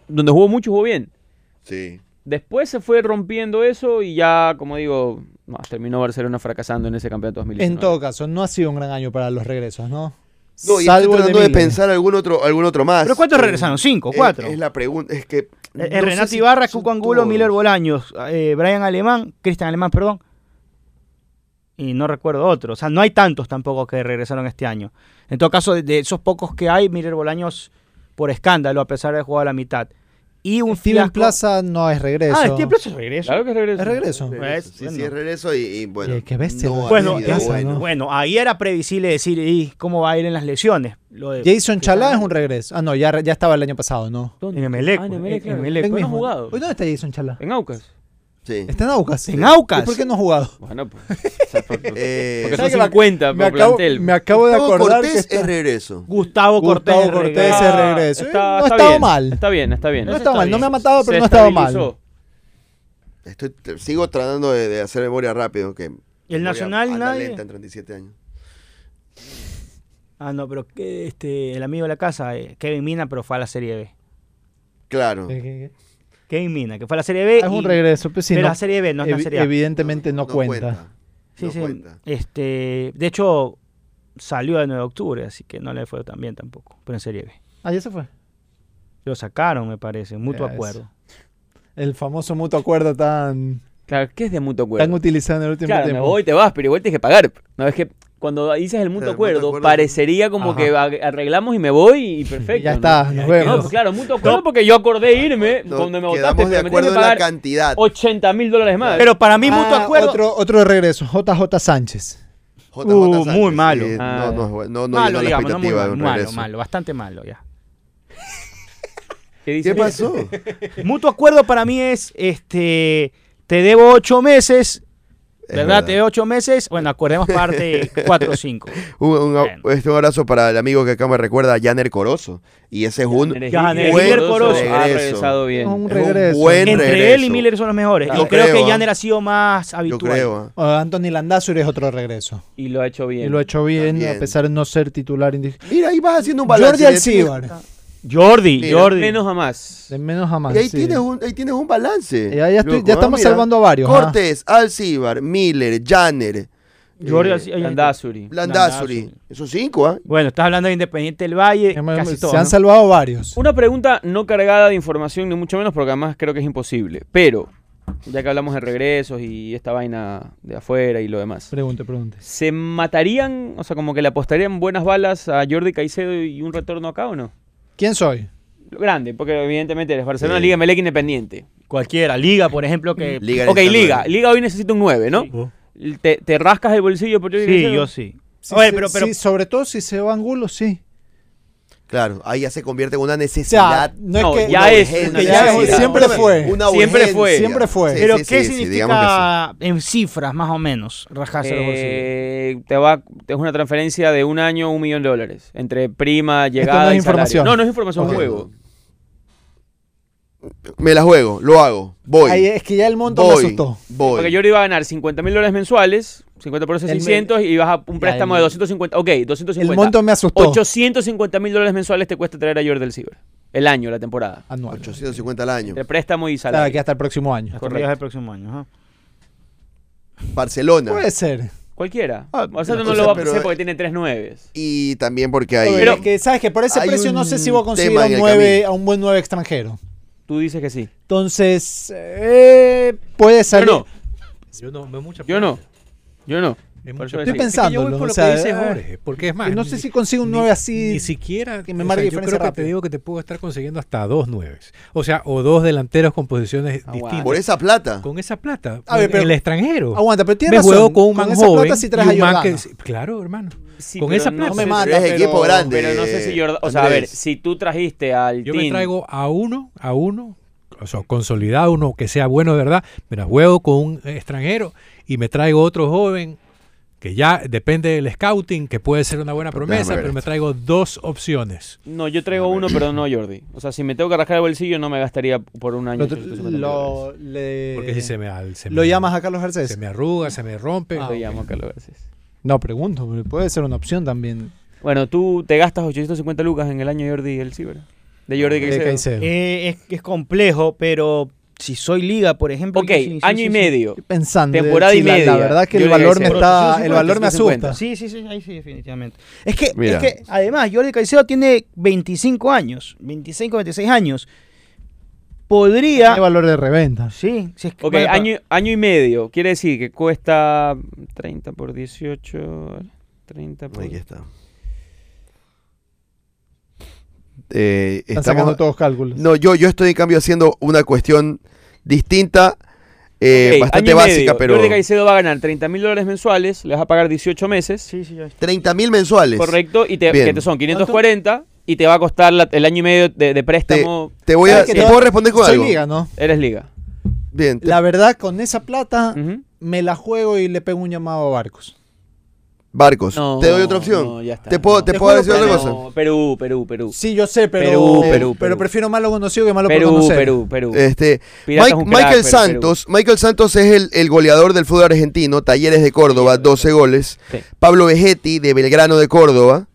S6: donde jugó mucho, jugó bien.
S4: Sí.
S6: Después se fue rompiendo eso y ya, como digo, no, terminó Barcelona fracasando en ese campeonato 2019.
S3: En todo caso, no ha sido un gran año para los regresos, ¿no?
S4: No, y
S3: Salvo
S4: estoy tratando de, pensar algún otro, algún otro más.
S5: ¿Pero cuántos
S4: Eh,
S5: regresaron? ¿Cinco?
S4: es-
S5: ¿Cuatro?
S4: Es, la pregunta, es que...
S5: Eh,
S4: no
S5: eh, Renato Ibarra, Cuco Angulo,
S4: todos.
S5: Miller Bolaños, eh, Brian Alemán, Cristian Alemán, perdón. Y no recuerdo otro. O sea, no hay tantos tampoco que regresaron este año. En todo caso, de, de esos pocos que hay, Miller Bolaños por escándalo, a pesar de haber jugado a la mitad. Y un
S3: Steven
S5: fiasco-
S3: Plaza no es regreso.
S5: Ah, Steven Plaza es regreso.
S6: Claro que regreso.
S3: Es regreso.
S5: Pues,
S4: Sí,
S5: bueno.
S4: sí, es regreso y, y bueno.
S3: Qué- qué bestia,
S4: no
S5: Bueno,
S3: Plaza,
S4: bueno.
S3: ¿no?
S5: Bueno, ahí era previsible decir "Y, cómo va a ir en las lesiones. Lo de-
S3: Jason Chalá es un regreso. Ah, no, ya, ya estaba el año pasado, ¿no?
S6: ¿Dónde?
S5: En Emelec,
S6: Ah, en
S5: pues,
S6: Emelec,
S5: en
S6: claro.
S5: Emelec.
S6: Pero no ha
S3: mismo.
S6: jugado.
S3: Oye, ¿Dónde está Jason Chalá?
S6: En Aucas.
S4: Sí.
S3: Está en Aucas.
S5: En Aucas.
S3: ¿Y por qué no ha jugado?
S6: Bueno, pues. o sea, por- por-
S4: Eh,
S6: porque
S3: ¿Sabes
S6: son
S3: que me ac-
S6: 50
S3: me
S6: por
S3: acabo,
S6: plantel.
S3: me acabo de
S4: Gustavo
S3: acordar que
S4: Cortés
S3: está-
S4: es regreso.
S5: Gustavo Cortés.
S3: Gustavo Cortés
S5: regreso.
S3: es regreso.
S6: Está,
S3: no ha estado mal.
S6: Está bien, está bien.
S3: No está
S5: está
S3: mal. No me ha matado, pero
S6: Se
S3: no ha estado mal.
S6: estabilizó.
S4: Estoy, te- sigo tratando de, de hacer memoria rápido. Que
S5: ¿Y el Nacional nadie?
S4: lenta en 37 años.
S5: Ah, no, pero que, este, el amigo de la casa, eh, Kevin Mina, pero fue a la Serie B.
S4: Claro.
S3: ¿Qué, qué, qué?
S5: Kevin Mina, que fue a la Serie B.
S3: Es un regreso, pues sí,
S5: pero
S3: no-
S5: la Serie B, no es la
S3: evi-
S5: Serie A.
S3: Evidentemente no, cuenta.
S5: Sí,
S4: no
S5: sí.
S4: cuenta.
S5: Este, de hecho, salió el 9 de octubre, así que no le fue tan bien tampoco, pero en Serie B.
S3: Ah, ya se fue.
S5: Lo sacaron, me parece, mutuo
S3: Ya,
S5: acuerdo.
S3: El famoso mutuo acuerdo tan,
S6: Claro, ¿qué es de mutuo acuerdo?
S3: tan utilizado en el último
S6: Claro, me
S3: tiempo.
S6: voy, te vas, pero igual tienes que pagar. No, es que cuando dices el mutuo
S4: mutuo
S6: acuerdo,
S4: acuerdo-
S6: parecería como
S3: Ajá.
S6: que arreglamos y me voy y perfecto.
S3: ya
S6: ¿no?
S3: está, nos vemos.
S6: No, pues claro, mutuo acuerdo porque yo acordé irme
S4: No,
S6: cuando me votaste,
S4: quedamos de
S6: me
S4: acuerdo
S6: que
S4: en la cantidad.
S6: 80 mil dólares más.
S5: Pero para mí, mutuo
S3: Ah,
S5: acuerdo.
S3: Otro, otro de regreso, JJ Sánchez.
S4: JJ
S5: Uh,
S4: Sánchez,
S5: muy malo.
S6: Ah.
S4: no, no, es bueno, no,
S5: malo,
S4: la
S5: digamos, no muy malo, malo, bastante malo ya.
S6: ¿Qué dice?
S4: ¿Qué pasó?
S5: Mutuo acuerdo para mí es, este, te debo ocho meses,
S4: Es
S5: ¿verdad? debo ocho meses, bueno, acordemos parte cuatro o cinco.
S4: Un, un-
S5: Bueno.
S4: este, un abrazo para el amigo que acá me recuerda, Janer Corozo. Y ese es un,
S6: Miller
S5: Miller
S6: Corozo
S5: Corozo.
S6: Ha
S4: Regreso.
S6: regresado bien.
S3: Un
S4: es un
S3: regreso.
S4: buen
S5: Entre
S4: regreso.
S5: él y Miller son los mejores.
S4: Yo
S5: y creo,
S4: creo,
S5: que
S4: ¿ah?
S5: Janner ha sido más
S4: yo
S5: habitual.
S4: creo. ¿ah?
S3: O Anthony Landazuri es otro regreso.
S6: Y lo ha hecho bien.
S3: Y lo ha hecho bien,
S4: También.
S3: a pesar de no ser titular.
S4: Mira, ahí vas haciendo un balance.
S3: Jordi
S4: de-
S3: Alcibar.
S5: Jordi,
S4: Mira,
S5: Jordi.
S6: Menos a más.
S3: De menos a más.
S4: Y ahí,
S3: sí.
S4: tienes un, ahí tienes un balance.
S3: Ya- ya estoy-
S4: loco,
S3: ya
S4: ¿ah?
S3: estamos
S4: Mira.
S3: salvando a varios, ¿ah?
S4: Cortés, Alcibar, Miller, Janner,
S5: Jordi
S4: eh.
S6: Landazuri.
S4: Landazuri. Esos cinco, ¿ah?
S5: Bueno, estás hablando de Independiente del Valle, casi
S3: Se
S5: todo.
S3: han
S5: ¿no?
S3: salvado varios.
S6: Una pregunta no cargada de información, ni mucho menos, porque además creo que es imposible. Pero, ya que hablamos de regresos y esta vaina de afuera y lo demás,
S3: Pregunte, pregunte.
S6: ¿se matarían, o sea, como que le apostarían buenas balas a Jordi Caicedo y un retorno acá o no?
S3: ¿Quién soy?
S6: Grande, porque evidentemente eres Barcelona,
S4: Sí.
S6: Liga Melec Independiente.
S5: Cualquiera, Liga, por ejemplo, que...
S4: Liga
S6: ok, Liga. Liga hoy necesita un 9, ¿no?
S5: Sí.
S6: ¿Te, te rascas el bolsillo por
S5: Sí, yo sí.
S3: Sí,
S5: Oye,
S3: sí,
S5: pero, pero
S3: sí, sobre todo si se va Angulo, sí.
S4: Claro, ahí ya se convierte en una
S3: O sea,
S4: necesidad.
S3: no es
S6: No,
S3: que.
S6: ya
S4: una
S6: es
S3: que ya
S6: necesidad.
S3: siempre fue.
S4: Una
S6: Siempre fue.
S3: Siempre fue.
S4: Sí,
S5: Pero
S4: sí,
S5: ¿qué
S4: sí, sí, digamos que sí.
S5: significa en cifras, más o menos, los bolsillos?
S6: Eh, te va, es una transferencia de un año, un millón de dólares. Entre prima,
S3: no
S6: llegada
S3: es
S6: y
S3: información.
S6: salario. No, no es información,
S4: Ok.
S6: es juego.
S4: Me la juego, lo hago. Voy.
S3: Ahí es que ya el monto me asustó.
S4: Voy.
S6: Porque Jordi iba a ganar 50 mil dólares mensuales, 50 por eso
S3: El me-
S6: 600, y vas a un préstamo
S3: el-
S6: de 250. Ok, 250.
S3: El monto me asustó.
S6: 850 mil dólares mensuales te cuesta traer a Jordi del Ciber. El año, la temporada.
S3: Anual.
S4: 850 al año.
S6: Entre préstamo y salario.
S3: que hasta el próximo año.
S5: Hasta del próximo año. ajá.
S4: Barcelona.
S3: Puede ser.
S6: Cualquiera.
S3: Ah,
S6: Barcelona no lo va a hacer porque tiene tres nueves.
S4: Y también porque hay.
S3: Pero que, ¿sabes que Por ese precio no sé si voy a conseguir a un,
S4: el
S3: a buen 9 extranjero.
S6: Tú dices que sí.
S3: Entonces, eh, puede
S6: Yo
S3: salir.
S6: no.
S7: Yo no, veo mucha
S6: Yo no. Yo no.
S7: Es
S6: Por
S7: mucho
S6: eso
S3: Estoy.
S7: Es que por
S3: o
S7: lo
S3: sea,
S7: que dice
S3: eh,
S7: Jorge, porque es más.
S3: no sé si consigo un
S7: ni-
S3: 9 así.
S7: Ni siquiera.
S3: que me
S7: o
S3: marque
S7: sea, yo
S3: diferencia
S7: creo que te digo que te puedo estar consiguiendo hasta dos nueves. O sea, o dos delanteros con posiciones
S6: Aguanta.
S7: distintas.
S4: Por esa plata.
S7: Con esa plata.
S3: A ver,
S7: en
S3: pero-
S7: el extranjero.
S3: Aguanta, pero
S7: Me
S3: tienes
S7: juego
S3: razón.
S7: con un man
S3: esa
S7: joven.
S3: plata sí traes
S7: y
S3: a
S7: un man
S3: Jordana.
S7: que- claro, hermano.
S6: Sí,
S7: Con esa
S6: no
S7: plata.
S3: No me mata,
S4: Pero equipo grande.
S6: Pero no sé si Jordan, o sea, a ver, si tú trajiste al
S7: Yo me traigo a uno, a uno, o sea, consolidado, uno que sea bueno de verdad, me la juego con un extranjero y me traigo otro joven que ya depende del scouting, que puede ser una buena promesa, pero me traigo dos opciones.
S6: No, yo traigo uno, pero no Jordi. O sea, si me tengo que rascar el bolsillo, no me gastaría por un año.
S3: Lo,
S6: 850 mil dólares.
S3: lo- le-
S7: Porque si se me, al- se
S3: lo llamas a Carlos Garcés.
S7: se me arruga, se me rompe.
S3: Ah,
S6: Lo llamo Carlos Garcés.
S3: No, pregunto, puede ser una opción también.
S6: Bueno, tú te gastas 850 lucas en el año Jordi el Ciber. De Jordi Caicedo.
S3: Caicedo.
S5: Eh, es, es complejo, pero si soy liga, por ejemplo.
S6: Ok,
S5: yo sí, sí,
S6: año
S5: sí,
S6: y medio.
S3: Estoy pensando.
S6: Temporada y media.
S3: La, verdad que
S6: Yo
S3: el valor me está,
S5: 850,
S3: el valor me
S6: 850.
S3: asusta.
S5: Sí, sí, sí, ahí sí, definitivamente. Es que,
S4: Mira.
S5: es que además, Jordi Caicedo tiene 25 años, 25, 26 años. Podría.
S3: Hay valor de reventa.
S5: Sí, si es que-
S6: Ok, año, año y medio. Quiere decir que cuesta 30 por 18. 30 por.
S4: Aquí está. Eh,
S3: Están
S4: estamos-
S3: sacando todos cálculos.
S4: No, yo, yo estoy en cambio haciendo una cuestión distinta, eh, bastante básica,
S6: medio.
S4: pero
S6: Jordi Caicedo va a ganar 30 mil dólares mensuales, le vas a pagar 18 meses.
S5: Sí, sí, ya está.
S4: 30 mil mensuales.
S6: Correcto, y te, que te son 540 y te va a costar la- el año y medio de, de préstamo.
S4: Te voy a,
S3: ¿Sabes que
S4: ¿te
S3: te-
S4: puedo responder con
S3: Soy
S4: algo.
S3: liga, ¿no?
S6: Eres liga.
S4: Bien, te-
S3: La verdad, con esa plata me la juego y le pego un llamado a Barcos.
S4: Barcos.
S6: No,
S4: te doy otra opción.
S6: no, ya está.
S4: te puedo,
S6: No.
S4: te
S3: Te
S4: puedo decir otra cosa.
S6: Perú, Perú, Perú.
S3: Sí, yo sé, pero,
S6: Perú, Perú,
S3: pero
S6: Perú.
S3: prefiero malo conocido que malo por
S6: Perú,
S3: conocer.
S6: Perú, Perú.
S4: Este,
S6: Pirata es
S4: Mike-
S6: un crack,
S4: Michael
S6: pero
S4: Santos, Michael Santos es el, el goleador del fútbol argentino, Talleres de Córdoba, 12 goles.
S6: Sí.
S4: Pablo Vegetti de Belgrano de Córdoba,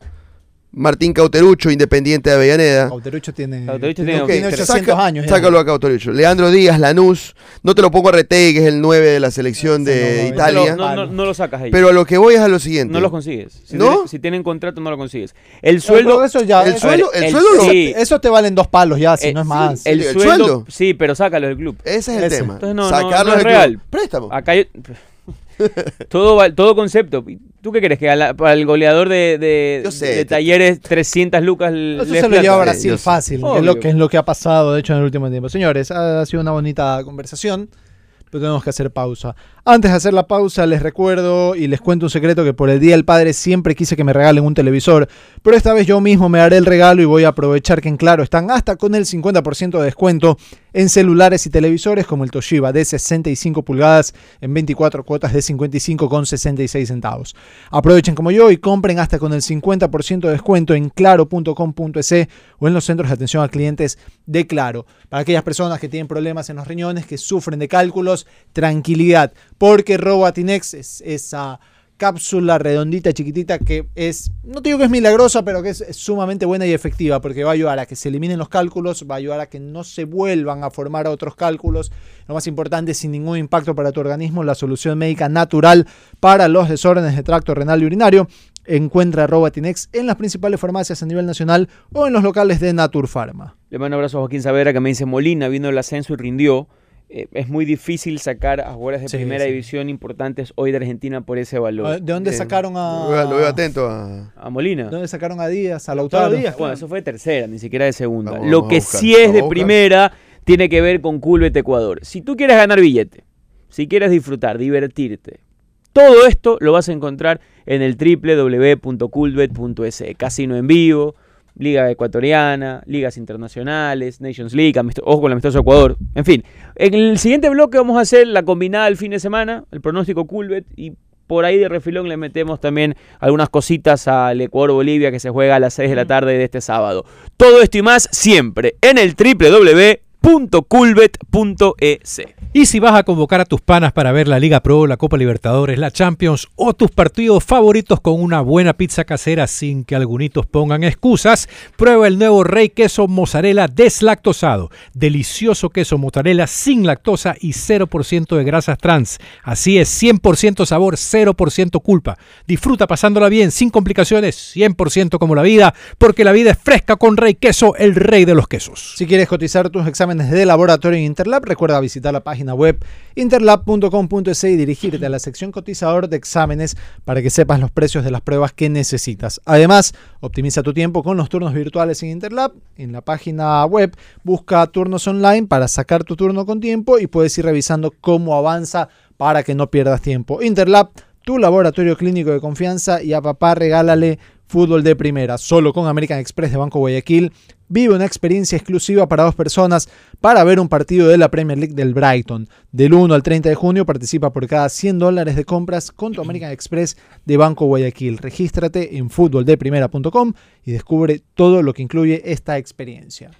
S4: Martín Cauterucho, Independiente de Avellaneda.
S3: Cauterucho tiene,
S6: Cauterucho
S3: tiene,
S6: tiene-
S3: tiene
S6: ok,
S3: 800
S4: saca-
S3: años. ya.
S4: Sácalo a Cauterucho. Leandro Díaz, Lanús. No te lo pongo a Retegui, que es el 9 de la selección de
S3: no, no,
S4: Italia.
S6: No, no, no lo sacas ahí.
S4: Pero a lo que voy es a lo siguiente.
S6: no los consigues. Si,
S4: ¿No?
S6: tienen, si tienen contrato, no lo consigues. El sueldo.
S3: eso ya,
S4: el
S3: eso,
S4: sueldo, el
S6: el-
S4: sueldo lo-
S6: sí.
S3: eso te valen dos palos ya, si
S6: Eh,
S3: no es
S6: sí,
S3: más.
S6: El,
S4: ¿El
S6: sueldo,
S4: sueldo?
S6: Sí, pero sácalo del club.
S4: Ese es el
S3: Ese.
S4: tema.
S6: Entonces no- no-
S4: Sacarlo del club. Préstamo.
S6: Acá hay- todo, todo concepto. ¿Tú qué crees? Que a la- para el goleador de, de,
S4: sé,
S6: de
S4: te-
S6: talleres 300 lucas
S3: Eso
S6: le
S3: se lo lleva a Brasil
S4: yo
S3: fácil, que es, lo, que es lo que ha pasado, de hecho, en el último tiempo. Señores, ha sido una bonita conversación, pero tenemos que hacer pausa. Antes de hacer la pausa, les recuerdo y les cuento un secreto que por el Día del Padre siempre quise que me regalen un televisor, pero esta vez yo mismo me haré el regalo y voy a aprovechar que en Claro están hasta con el 50% de descuento en celulares y televisores como el Toshiba de 65 pulgadas en 24 cuotas de 55,66 centavos. Aprovechen como yo y compren hasta con el 50% de descuento en claro.com.es o en los centros de atención a clientes de Claro. Para aquellas personas que tienen problemas en los riñones, que sufren de cálculos, tranquilidad, porque Robatinex es esa cápsula redondita, chiquitita, que es, no te digo que es milagrosa, pero que es, sumamente buena y efectiva, porque va a ayudar a que se eliminen los cálculos, va a ayudar a que no se vuelvan a formar otros cálculos. Lo más importante, sin ningún impacto para tu organismo, la solución médica natural para los desórdenes de tracto renal y urinario. Encuentra Robatinex en las principales farmacias a nivel nacional o en los locales de Naturpharma.
S6: Le mando un abrazo a Joaquín Savera que me dice Molina vino el ascenso y rindió. Eh, es muy difícil sacar a jugadores de
S3: Sí,
S6: primera
S3: sí.
S6: división importantes hoy de Argentina por ese valor.
S3: ¿De dónde
S4: Bien.
S3: sacaron a,
S4: Lo veo atento a.
S6: A Molina.
S3: ¿De dónde sacaron a Díaz, a
S5: Lautaro? Díaz.
S6: Bueno, eso fue de tercera, ni siquiera de segunda.
S4: Vamos,
S6: Lo
S4: vamos
S6: que sí es de primera tiene que ver con Culbet Ecuador. Si tú quieres ganar billete, si quieres disfrutar, divertirte, todo esto lo vas a encontrar en el www.culbet.es. Casino en vivo, Liga Ecuatoriana, ligas internacionales, Nations League, amisto- ojo con el amistoso Ecuador. En fin, en el siguiente bloque vamos a hacer la combinada del fin de semana, el pronóstico Culbet y por ahí de refilón le metemos también algunas cositas al Ecuador-Bolivia que se juega a las 6 de la tarde de este sábado. Todo esto y más siempre en el www.culbet.es.
S7: Y si vas a convocar a tus panas para ver la Liga Pro, la Copa Libertadores, la Champions o tus partidos favoritos con una buena pizza casera sin que algunitos pongan excusas, prueba el nuevo Rey Queso Mozzarella deslactosado. Delicioso queso mozzarella sin lactosa y 0% de grasas trans. Así es, 100% sabor, 0% culpa. Disfruta pasándola bien, sin complicaciones, 100% como la vida, porque la vida es fresca con Rey Queso, el rey de los quesos.
S3: Si quieres cotizar tus exámenes de laboratorio en Interlab, recuerda visitar la página web interlab.com.es y dirigirte a la sección cotizador de exámenes para que sepas los precios de las pruebas que necesitas. Además, optimiza tu tiempo con los turnos virtuales en Interlab. En la página web busca turnos online para sacar tu turno con tiempo y puedes ir revisando cómo avanza para que no pierdas tiempo. Interlab, tu laboratorio clínico de confianza y a papá regálale fútbol de primera, solo con American Express de Banco Guayaquil. Vive una experiencia exclusiva para dos personas para ver un partido de la Premier League del Brighton. Del 1 al 30 de junio participa por cada 100 dólares de compras con tu American Express de Banco Guayaquil. Regístrate en futboldeprimera.com y descubre todo lo que incluye esta experiencia.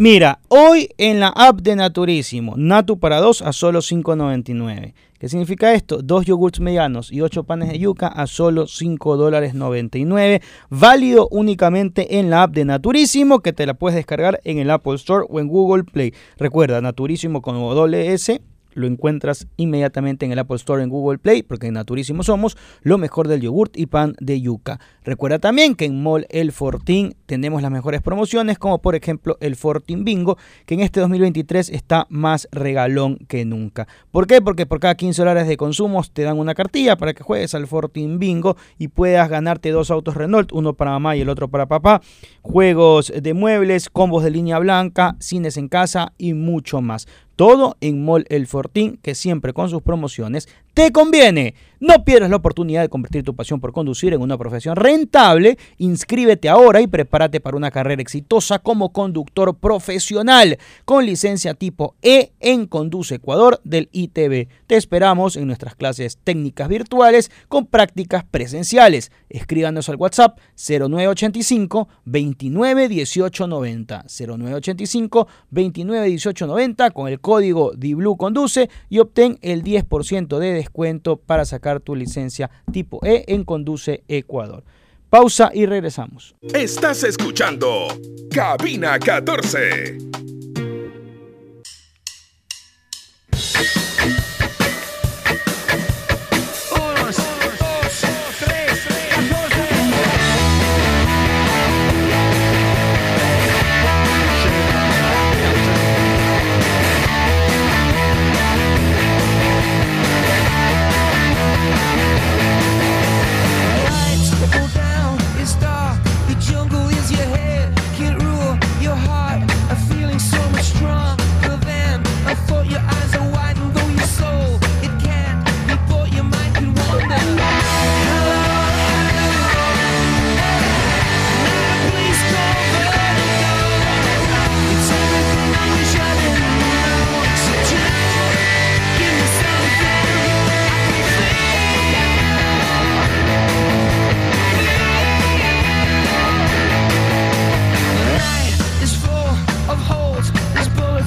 S5: Mira, hoy en la app de Naturísimo, Natu para 2 a solo 5.99. ¿Qué significa esto? Dos yogurts medianos y 8 panes de yuca a solo 5 dólares 99. Válido únicamente en la app de Naturísimo que te la puedes descargar en el Apple Store o en Google Play. Recuerda, Naturísimo con doble S lo encuentras inmediatamente en el Apple Store en Google Play, porque en Naturísimo somos lo mejor del yogurt y pan de yuca. Recuerda también que en Mall El Fortín tenemos las mejores promociones, como por ejemplo el Fortín Bingo, que en este 2023 está más regalón que nunca. ¿Por qué? Porque por cada 15 dólares de consumos te dan una cartilla para que juegues al Fortín Bingo y puedas ganarte dos autos Renault, uno para mamá y el otro para papá, juegos de muebles, combos de línea blanca, cines en casa y mucho más. Todo en Mall El Fortín, que siempre con sus promociones te conviene. No pierdas la oportunidad de convertir tu pasión por conducir en una profesión rentable. Inscríbete ahora y prepárate para una carrera exitosa como conductor profesional con licencia tipo E en Conduce Ecuador del ITB. Te esperamos en nuestras clases técnicas virtuales con prácticas presenciales. Escríbanos al WhatsApp 0985 29 18 90 0985 29 18 90 con el código DIBLU Conduce y obtén el 10% de descuento para sacar tu licencia tipo E en Conduce Ecuador. Pausa y regresamos.
S1: Estás escuchando Cabina 14.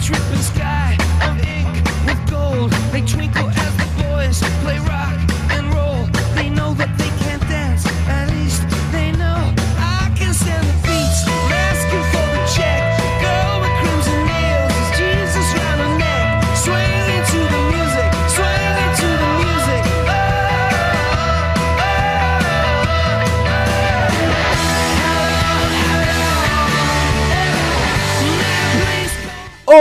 S8: tripping sky.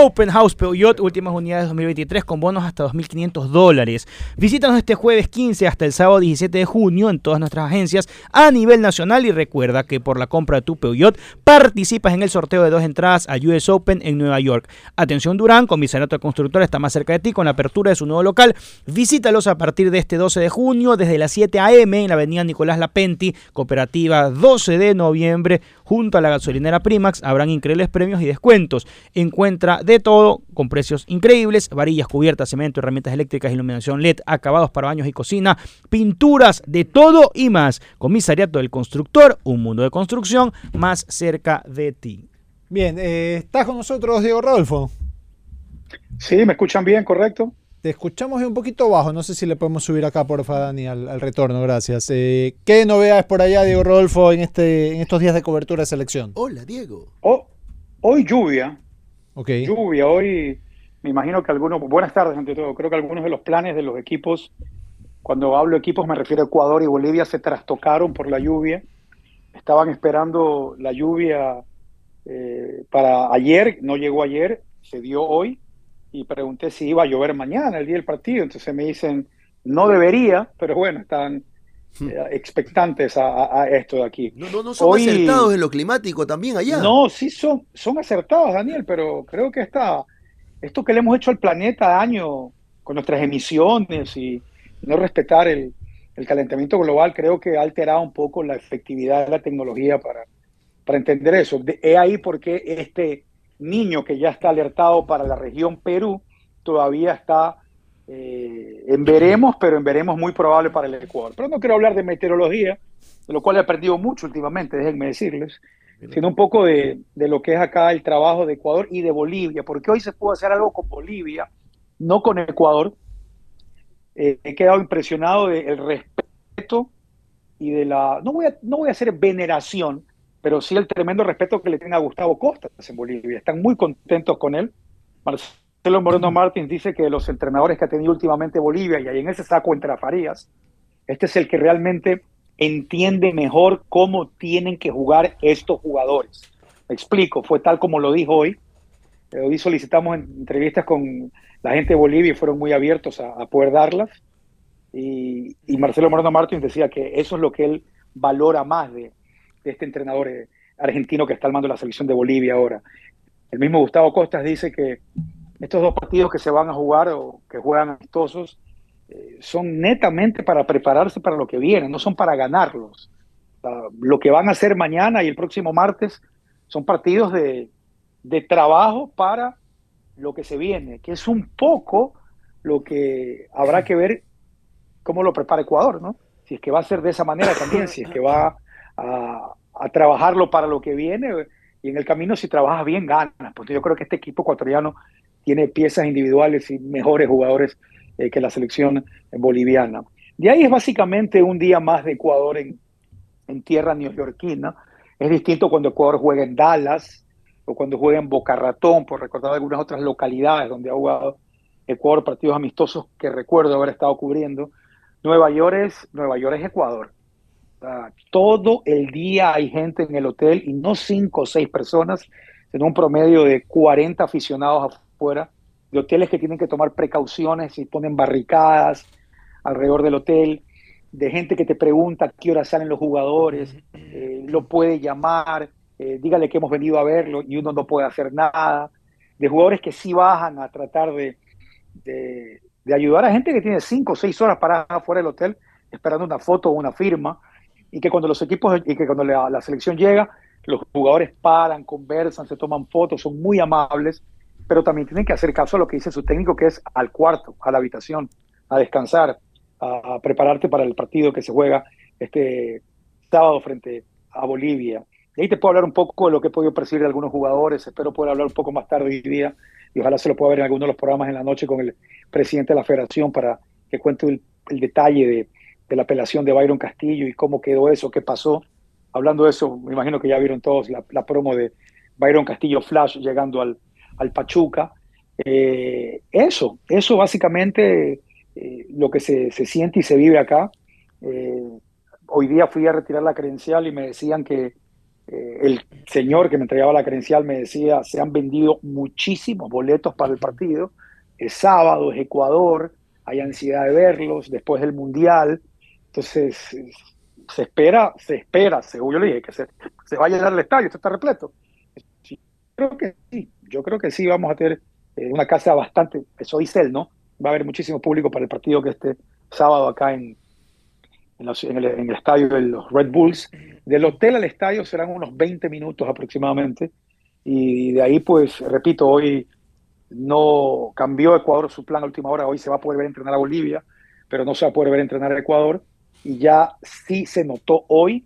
S5: Open House Peugeot, últimas unidades 2023 con bonos hasta 2.500 dólares. Visítanos este jueves 15 hasta el sábado 17 de junio en todas nuestras agencias a nivel nacional y recuerda que por la compra de tu Peugeot participas en el sorteo de dos entradas a US Open en Nueva York. Atención Durán, comisariato de constructora está más cerca de ti con la apertura de su nuevo local. Visítalos a partir de este 12 de junio desde las 7 a.m. en la avenida Nicolás Lapenti, cooperativa 12 de noviembre junto a la gasolinera Primax. Habrán increíbles premios y descuentos. Encuentra de todo con precios increíbles, varillas, cubiertas, cemento, herramientas eléctricas, iluminación LED, acabados para baños y cocina, pinturas, de todo y más. Comisariato del Constructor, un mundo de construcción más cerca de ti.
S3: Bien, eh, ¿estás con nosotros, Diego Rodolfo?
S9: Sí, ¿me escuchan bien, correcto?
S3: Te escuchamos un poquito bajo, no sé si le podemos subir acá, porfa, Dani, al, al retorno, gracias. Eh, ¿Qué novedades por allá, Diego Rodolfo, en, este, en estos días de cobertura de selección?
S4: Hola, Diego.
S9: Oh, hoy lluvia,
S3: Ok.
S9: lluvia, hoy me imagino que algunos, buenas tardes ante todo, creo que algunos de los planes de los equipos, cuando hablo equipos me refiero a Ecuador y Bolivia, se trastocaron por la lluvia. Estaban esperando la lluvia eh, para ayer, no llegó ayer, se dio hoy, y pregunté si iba a llover mañana, el día del partido. Entonces me dicen, no debería, pero bueno, están eh, expectantes a, a- esto de aquí.
S4: No, no, no son
S9: Hoy-
S4: acertados en lo climático también allá.
S9: No, sí son, son acertados, Daniel, pero creo que esta, esto que le hemos hecho al planeta año con nuestras emisiones y no respetar el, el calentamiento global, creo que ha alterado un poco la efectividad de la tecnología para, para entender eso. De- He ahí por qué este niño que ya está alertado para la región Perú todavía está eh, en veremos, pero en veremos muy probable para el Ecuador. Pero no quiero hablar de meteorología, de lo cual he aprendido mucho últimamente, déjenme decirles sino un poco de, de lo que es acá el trabajo de Ecuador y de Bolivia, porque hoy se pudo hacer algo con Bolivia, no con Ecuador. Eh, he quedado impresionado del respeto y de la, no voy, a, no voy a hacer veneración, pero sí el tremendo respeto que le tienen a Gustavo Costas en Bolivia. Están muy contentos con él. Marcelo Moreno Martins dice que los entrenadores que ha tenido últimamente Bolivia, y ahí en ese saco entre Farías, este es el que realmente entiende mejor cómo tienen que jugar estos jugadores. Me explico, fue tal como lo dijo hoy. Eh, Hoy solicitamos en- entrevistas con la gente de Bolivia y fueron muy abiertos a, a poder darlas. Y, y Marcelo Moreno Martins decía que eso es lo que él valora más de, de este entrenador eh, argentino que está al mando de la selección de Bolivia ahora. El mismo Gustavo Costas dice que estos dos partidos que se van a jugar o que juegan amistosos eh, son netamente para prepararse para lo que viene, no son para ganarlos. Sea, lo que van a hacer mañana y el próximo martes son partidos de, de trabajo para lo que se viene, que es un poco lo que habrá que ver cómo lo prepara Ecuador, ¿no? Si es que va a ser de esa manera también, si es que va a, trabajarlo para lo que viene y en el camino si trabajas bien ganas, porque yo creo que este equipo ecuatoriano tiene piezas individuales y mejores jugadores eh, que la selección boliviana. De ahí es básicamente un día más de Ecuador en, en tierra neoyorquina. Es distinto cuando Ecuador juega en Dallas o cuando juega en Boca Ratón, por recordar algunas otras localidades donde ha jugado Ecuador, partidos amistosos que recuerdo haber estado cubriendo. Nueva York es, Nueva York es Ecuador. Sea, todo el día hay gente en el hotel y no cinco o seis personas, sino un promedio de 40 aficionados afuera, de hoteles que tienen que tomar precauciones y ponen barricadas alrededor del hotel, de gente que te pregunta qué hora salen los jugadores, eh, lo puede llamar, eh, dígale que hemos venido a verlo y uno no puede hacer nada, de jugadores que sí bajan a tratar de, de, de ayudar a gente que tiene cinco o seis horas paradas afuera del hotel esperando una foto o una firma y que cuando los equipos y que cuando la, selección llega los jugadores paran, conversan, se toman fotos, son muy amables, pero también tienen que hacer caso a lo que dice su técnico, que es al cuarto, a la habitación, a descansar, a, prepararte para el partido que se juega este sábado frente a Bolivia. Y ahí te puedo hablar un poco de lo que he podido percibir de algunos jugadores, espero poder hablar un poco más tarde hoy día y ojalá se lo pueda ver en alguno de los programas en la noche con el presidente de la federación para que cuente el detalle de, de la apelación de Byron Castillo y cómo quedó eso, qué pasó. Hablando de eso, me imagino que ya vieron todos la, la promo de Byron Castillo Flash llegando al, al Pachuca. Eh, eso, eso básicamente eh, lo que se, se, siente y se vive acá. Eh, hoy día fui a retirar la credencial y me decían que el señor que me entregaba la credencial me decía, se han vendido muchísimos boletos para el partido. Es sábado, es Ecuador, hay ansiedad de verlos después del Mundial. Entonces, se espera, se espera, según yo le dije, que se, se va a llenar el estadio, esto está repleto. Sí, creo que sí, yo creo que sí vamos a tener eh, una casa bastante, eso dice él, ¿no? Va a haber muchísimo público para el partido que este sábado acá en, los, en, el, en el estadio de los Red Bulls. Del hotel al estadio serán unos 20 minutos aproximadamente. Y de ahí, pues, repito, hoy no cambió Ecuador su plan a última hora. Hoy se va a poder ver entrenar a Bolivia, pero no se va a poder ver entrenar a Ecuador. Y ya sí se notó hoy,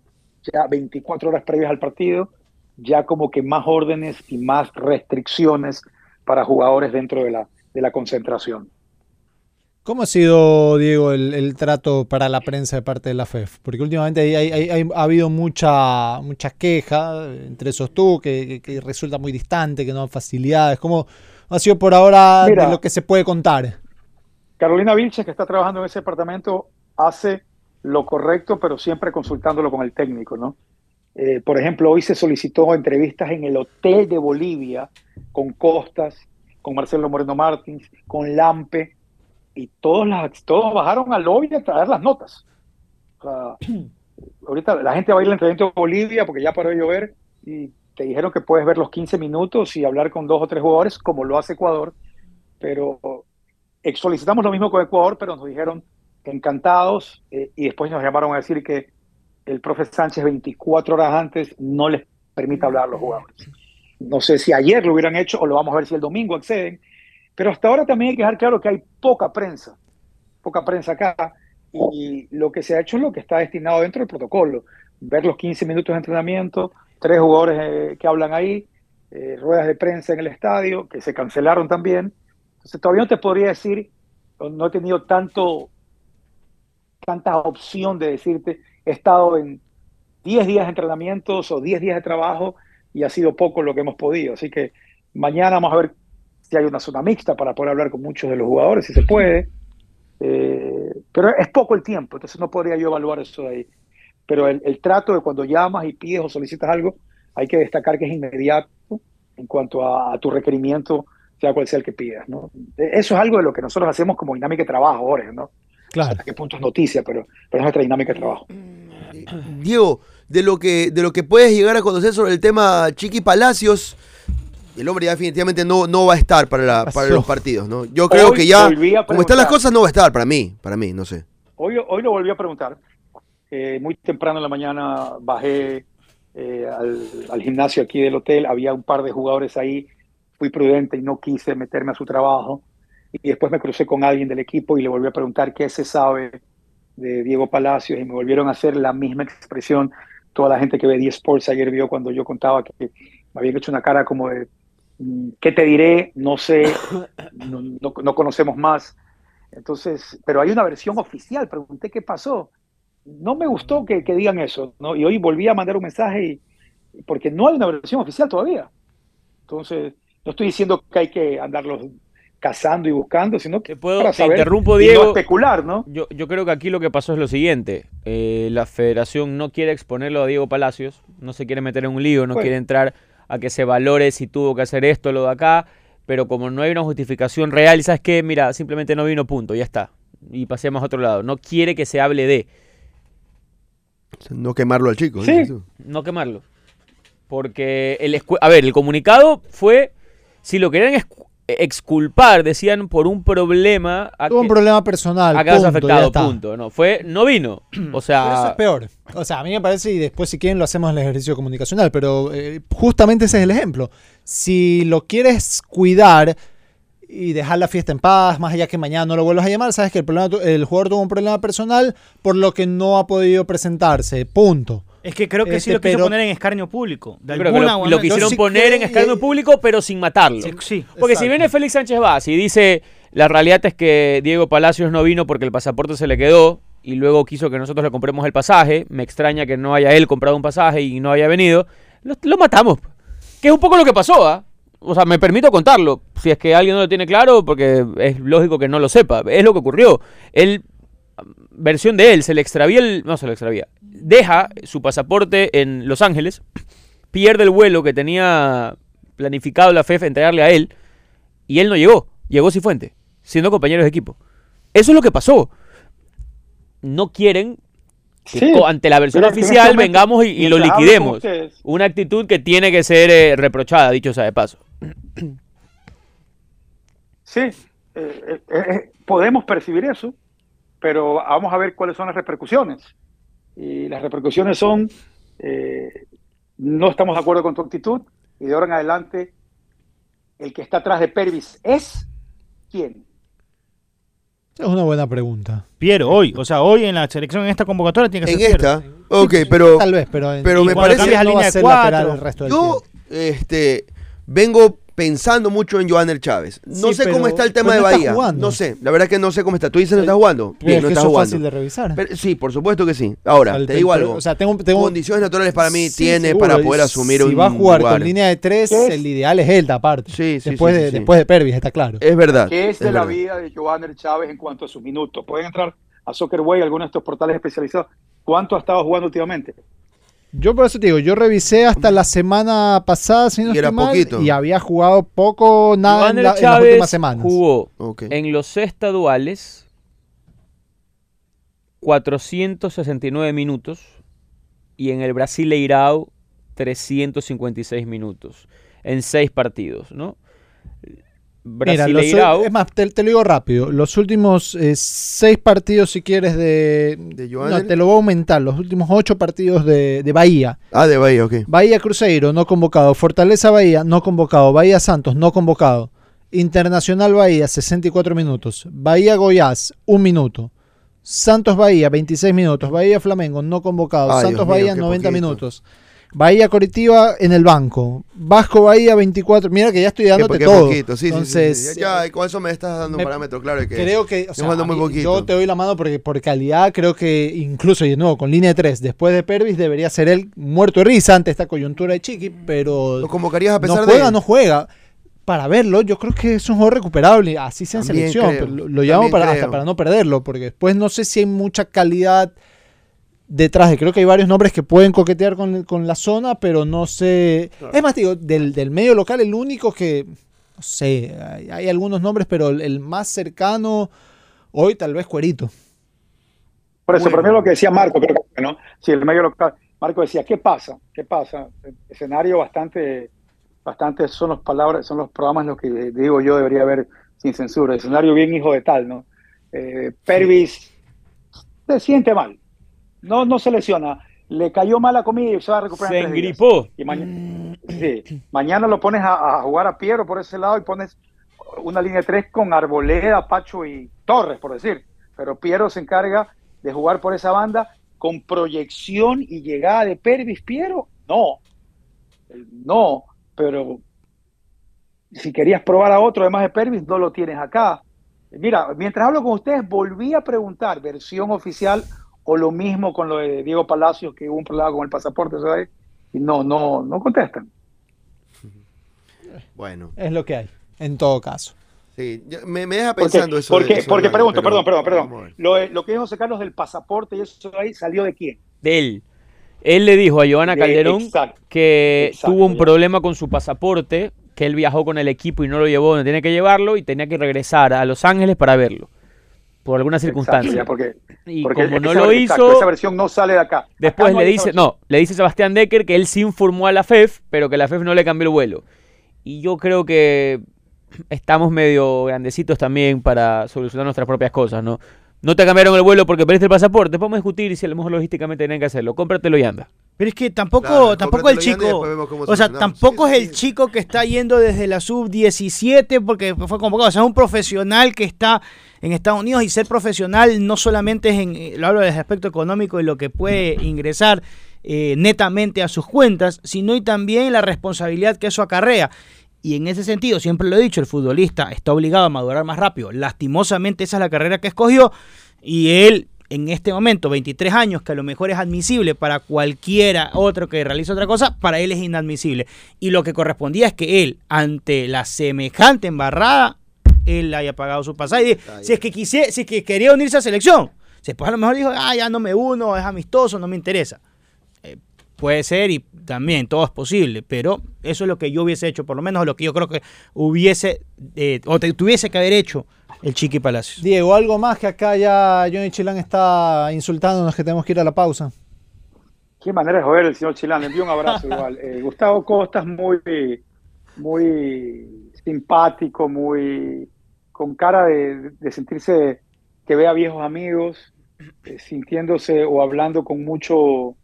S9: ya 24 horas previas al partido, ya como que más órdenes y más restricciones para jugadores dentro de la, de la concentración.
S3: ¿Cómo ha sido, Diego, el, el, trato para la prensa de parte de la FEF? Porque últimamente hay, hay, hay, ha habido mucha, mucha queja, entre esos tú, que, que, que, resulta muy distante, que no dan facilidades. ¿Cómo ha sido por ahora Mira, de lo que se puede contar?
S9: Carolina Vilches, que está trabajando en ese departamento, hace lo correcto, pero siempre consultándolo con el técnico, ¿no? Eh, por ejemplo, hoy se solicitó entrevistas en el Hotel de Bolivia con Costas, con Marcelo Moreno Martins, con Lampe, y todos, las, todos bajaron al lobby a traer las notas. O sea, ahorita la gente va a ir al entrenamiento de Bolivia porque ya paró de llover y te dijeron que puedes ver los 15 minutos y hablar con dos o tres jugadores, como lo hace Ecuador, pero solicitamos lo mismo con Ecuador, pero nos dijeron encantados eh, y después nos llamaron a decir que el profe Sánchez 24 horas antes no les permite hablar a los jugadores. No sé si ayer lo hubieran hecho o lo vamos a ver si el domingo acceden, pero hasta ahora también hay que dejar claro que hay poca prensa, poca prensa acá, y lo que se ha hecho es lo que está destinado dentro del protocolo, ver los 15 minutos de entrenamiento, tres jugadores eh, que hablan ahí, eh, ruedas de prensa en el estadio, que se cancelaron también. Entonces todavía no te podría decir, no he tenido tanto, tanta opción de decirte, he estado en 10 días de entrenamientos o 10 días de trabajo y ha sido poco lo que hemos podido. Así que mañana vamos a ver si hay una zona mixta para poder hablar con muchos de los jugadores, si se puede. Eh, pero es poco el tiempo, entonces no podría yo evaluar eso de ahí. Pero el, trato de cuando llamas y pides o solicitas algo, hay que destacar que es inmediato en cuanto a, a tu requerimiento, sea cual sea el que pidas. ¿no? Eso es algo de lo que nosotros hacemos como dinámica de trabajo ahora, ¿no?
S3: Claro.
S9: Hasta qué punto es noticia, pero, pero es nuestra dinámica de trabajo.
S4: Diego, de lo que, de lo que puedes llegar a conocer sobre el tema Chiqui Palacios, el hombre ya definitivamente no, no va a estar para, la, para los partidos, ¿no? Yo creo hoy que ya, como están las cosas, no va a estar para mí, para mí, no sé.
S9: Hoy, hoy lo volví a preguntar. Eh, muy temprano en la mañana bajé eh, al, al, gimnasio aquí del hotel, había un par de jugadores ahí, fui prudente y no quise meterme a su trabajo. Y después me crucé con alguien del equipo y le volví a preguntar qué se sabe de Diego Palacios y me volvieron a hacer la misma expresión. Toda la gente que ve 10 Sports ayer vio cuando yo contaba que me habían hecho una cara como de ¿Qué te diré? No sé, no, no, no, conocemos más. Entonces, pero hay una versión oficial. Pregunté qué pasó. no me gustó que, que digan eso, ¿no? Y hoy volví a mandar un mensaje y, porque no hay una versión oficial todavía. Entonces, no estoy diciendo que hay que andarlos cazando y buscando, sino que
S6: Te puedo-
S9: para
S6: te interrumpo,
S9: y
S6: Diego.
S9: no especular, ¿no?
S6: Yo, yo creo que aquí lo que pasó es lo siguiente. eh, la federación no quiere exponerlo a Diego Palacios, no se quiere meter en un lío, no
S9: Bueno.
S6: quiere entrar a que se valore si tuvo que hacer esto o lo de acá, pero como no hay una justificación real, ¿sabes qué? Mira, simplemente no vino, punto, ya está. Y pasemos a otro lado. No quiere que se hable de,
S4: No quemarlo al chico.
S9: Sí.
S4: tú.
S6: no quemarlo. Porque el... A ver, el comunicado fue, si lo querían exculpar, decían por un problema...
S3: Tuvo un problema personal.
S6: a caso
S3: punto, ya
S6: afectado, punto. No, fue, no vino. O
S3: Pero eso
S6: sea,
S3: es peor. O sea, a mí me parece, y después si quieren lo hacemos en el ejercicio comunicacional, pero eh, justamente ese es el ejemplo. Si lo quieres cuidar y dejar la fiesta en paz, más allá que mañana no lo vuelvas a llamar, sabes que el, problema, el jugador tuvo un problema personal por lo que no ha podido presentarse. Punto.
S5: Es que creo que sí
S3: Este,
S5: lo quiso
S3: pero-
S5: poner en escarnio público. De
S6: que
S5: alguna
S6: lo, quisieron
S3: sí
S6: poner en escarnio
S3: eh,
S6: público, pero sin matarlo.
S5: Sí, sí.
S6: Porque si viene Félix Sánchez Vaz y dice, la realidad es que Diego Palacios no vino porque el pasaporte se le quedó y luego quiso que nosotros le compremos el pasaje, me extraña que no haya él comprado un pasaje y no haya venido, lo, lo matamos. Que es un poco lo que pasó, ¿ah? O sea, me permito contarlo, si es que alguien no lo tiene claro, porque es lógico que no lo sepa. Es lo que ocurrió. Él, versión de él, se le extravía el... No se le extravía. Deja su pasaporte en Los Ángeles, pierde el vuelo que tenía planificado la FEF entregarle a él, y él no llegó. Llegó Cifuente, siendo compañeros de equipo. Eso es lo que pasó. No quieren que
S9: Sí,
S6: ante la versión
S9: este
S6: oficial
S9: momento,
S6: vengamos y, y lo liquidemos. Una actitud que tiene que ser eh, reprochada, dicho sea de paso.
S9: Sí, eh, eh, podemos percibir eso, pero vamos a ver cuáles son las repercusiones. Y las repercusiones son, eh, no estamos de acuerdo con tu actitud y de ahora en adelante el que está atrás de Pervis es quién.
S3: Es una buena pregunta.
S5: Piero, hoy. O sea, hoy en la selección, en esta convocatoria, tiene que
S4: En
S5: ser Piero.
S4: esta, ok, pero
S3: Tal vez, pero, en-
S4: pero
S3: y
S4: me parece-
S3: cambias
S5: no
S3: va
S5: línea
S3: a ser lateral el resto del
S4: yo
S3: tiempo.
S4: este, vengo pensando mucho en Joaner Chávez. No
S3: Sí,
S4: sé cómo está el tema de Bahía.
S3: jugando.
S4: No sé, la verdad que no sé cómo está. Tú dices no está jugando.
S3: Bien,
S4: Bien, no
S3: que
S4: está
S3: eso es
S4: jugando.
S3: fácil de revisar.
S4: Pero- sí, por supuesto que sí. Ahora,
S3: O sea, el-
S4: te digo algo.
S3: O sea, tengo, tengo-
S4: Condiciones naturales para mí
S3: Sí,
S4: tiene
S3: seguro,
S4: para poder asumir
S3: si
S4: un
S3: va a jugar
S4: lugar.
S3: con línea de tres,
S9: ¿Qué es?
S3: el ideal es él, aparte.
S4: Sí, sí,
S3: después,
S4: sí,
S3: de, después de Pervis, está claro.
S4: Es verdad.
S9: ¿Qué es de
S4: es
S9: la
S4: verdad.
S9: vida de Joaner Chávez en cuanto a sus minutos? Pueden entrar a Soccerway, algunos de estos portales especializados. ¿Cuánto ha estado jugando últimamente?
S3: Yo por eso te digo, yo revisé hasta la semana pasada, si no
S4: Y era
S3: estoy mal,
S4: poquito.
S3: y había jugado poco, nada en, la- en las últimas semanas.
S6: jugó en los estaduales 469 minutos y en el Brasileirao 356 minutos en seis partidos, ¿no?
S3: Mira, los- es más, te, te lo digo rápido. Los últimos eh, seis partidos, si quieres, de.
S4: ¿De
S3: no, te lo voy a aumentar. Los últimos ocho partidos de, de Bahía.
S4: Ah, de Bahía, ok.
S3: Bahía Cruzeiro, no convocado. Fortaleza Bahía, no convocado. Bahía Santos, no convocado. Internacional Bahía, 64 minutos. Bahía Goiás, un minuto. Santos Bahía, 26 minutos. Bahía Flamengo, no convocado.
S4: Ay,
S3: Santos
S4: Dios mío,
S3: Bahía,
S4: qué
S3: 90
S4: poquito.
S3: minutos. Bahía Coritiba en el banco. Vasco Bahía, 24. Mira que ya estoy dándote todo.
S4: poquito, sí,
S3: Entonces,
S4: sí. Ya, con eso me estás dando un
S3: me-
S4: parámetro claro que
S3: Creo que, o sea,
S4: muy poquito.
S3: yo te doy la mano porque por calidad creo que incluso, y de nuevo, con línea de 3, después de Pervis debería ser él muerto de risa ante esta coyuntura de Chiqui, pero
S4: lo convocarías a pesar
S3: no juega,
S4: de
S3: no juega. Para verlo, yo creo que es un jugador recuperable, así sea en selección.
S4: creo,
S3: lo, lo llamo para, hasta para no perderlo, porque después no sé si hay mucha calidad detrás de. Creo que hay varios nombres que pueden coquetear con, con la zona, pero no sé. Es más, digo, del, del medio local, el único que. No sé, hay, hay algunos nombres, pero el, el más cercano hoy tal vez Cuerito.
S9: Por eso,
S4: Bueno.
S9: mí lo que decía Marco, creo que, ¿no? Si el medio local, Marco decía, ¿qué pasa? ¿Qué pasa? Escenario bastante, bastante son las palabras, son los programas en los que digo yo debería haber sin censura. Escenario bien hijo de tal, ¿no? Eh, Pervis se siente mal. No, no se lesiona. Le cayó mal la comida y se va a recuperar.
S6: se
S9: en tres días.
S6: engripó.
S9: Y mañana, sí, mañana lo pones a, a jugar a Piero por ese lado y pones una línea de tres con Arboleda, Pacho y Torres, por decir. Pero Piero se encarga de jugar por esa banda con proyección y llegada de Pervis. Piero, no. No, pero si querías probar a otro además de Pervis, no lo tienes acá. Mira, mientras hablo con ustedes, volví a preguntar versión oficial o lo mismo con lo de Diego Palacios, que hubo un problema con el pasaporte, ¿sabes? Y no, no, no contestan.
S4: Bueno,
S3: Es lo que hay, en todo caso.
S4: sí, me, me deja
S9: Porque,
S4: pensando eso.
S9: porque,
S4: eso
S9: porque pregunto,
S4: pero
S9: perdón, perdón, perdón. Lo, que dijo José Carlos del pasaporte y eso ahí, ¿salió de quién?
S6: De él. Él le dijo a Giovanna
S9: De-
S6: Calderón
S9: exacto,
S6: que
S9: exacto,
S6: tuvo un
S9: ya.
S6: problema con su pasaporte, que él viajó con el equipo y no lo llevó donde tenía que llevarlo y tenía que regresar a Los Ángeles para verlo. Por alguna
S9: Exacto,
S6: circunstancia.
S9: porque,
S6: Y
S9: porque
S6: como no
S9: esa-
S6: lo
S9: exacto,
S6: hizo,
S9: esa versión no sale de acá.
S6: después
S9: Acá no
S6: le dice, no, le dice Sebastián Decker que él sí informó a la FEF, pero que la FEF no le cambió el vuelo. Y yo creo que estamos medio grandecitos también para solucionar nuestras propias cosas, ¿no? No te cambiaron el vuelo porque perdiste el pasaporte, podemos discutir si a lo mejor logísticamente tienen que hacerlo. Cómpratelo y anda.
S5: Pero es que tampoco,
S4: Claro,
S5: tampoco el chico, o sea, tampoco
S4: Sí,
S5: es
S4: sí,
S5: el
S4: sí.
S5: chico que está yendo desde la sub 17 porque fue convocado, o sea, es un profesional que está en Estados Unidos y ser profesional no solamente es en, eh, lo hablo desde el aspecto económico y lo que puede ingresar eh, netamente a sus cuentas, sino y también la responsabilidad que eso acarrea. Y en ese sentido, siempre lo he dicho, el futbolista está obligado a madurar más rápido. Lastimosamente esa es la carrera que escogió y él en este momento, 23 años, que a lo mejor es admisible para cualquiera otro que realice otra cosa, para él es inadmisible. Y lo que correspondía es que él, ante la semejante embarrada, él haya pagado su pasaje. Y Si es que quisiera, si es que quería unirse a selección, después a lo mejor dijo, ah, ya no me uno, es amistoso, no me interesa. Eh, puede ser y también todo es posible, pero eso es lo que yo hubiese hecho, por lo menos lo que yo creo que hubiese, eh, o te, tuviese que haber hecho el Chiqui Palacios.
S3: Diego, algo más que acá ya Johnny Chilán está insultándonos que tenemos que ir a la pausa.
S9: Qué manera de joder el señor Chilán. Le envío un abrazo igual. Eh, Gustavo Costa es muy, muy simpático, muy con cara de, sentirse que ve a viejos amigos, eh, sintiéndose o hablando con mucho,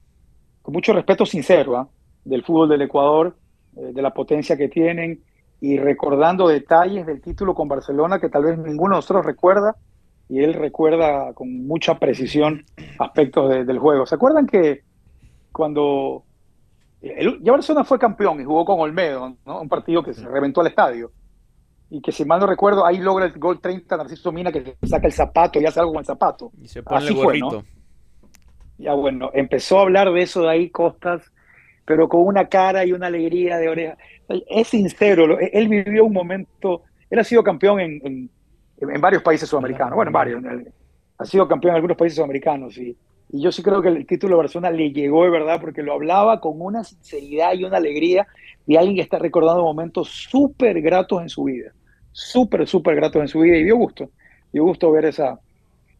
S9: con mucho respeto sincero ¿ah? del fútbol del Ecuador, eh, de la potencia que tienen y recordando detalles del título con Barcelona que tal vez ninguno de nosotros recuerda y él recuerda con mucha precisión aspectos de- del juego. ¿Se acuerdan que cuando el, ya Barcelona fue campeón y jugó con Olmedo, ¿no? un partido que se reventó al estadio? Y que si mal no recuerdo, ahí logra el gol 30 Narciso Mina que saca el zapato y hace algo con el zapato.
S6: Y se pone
S9: Así
S6: el
S9: fue, ¿no? Ya bueno, empezó a hablar de eso de ahí Costas, pero con una cara y una alegría de oreja. Es sincero, él vivió un momento, él ha sido campeón en, en- en varios países sudamericanos, bueno, en varios, ha sido campeón en algunos países sudamericanos y, y yo sí creo que el título de Barcelona le llegó de verdad porque lo hablaba con una sinceridad y una alegría de alguien que está recordando momentos súper gratos en su vida, súper, súper gratos en su vida y dio gusto, dio gusto ver esa,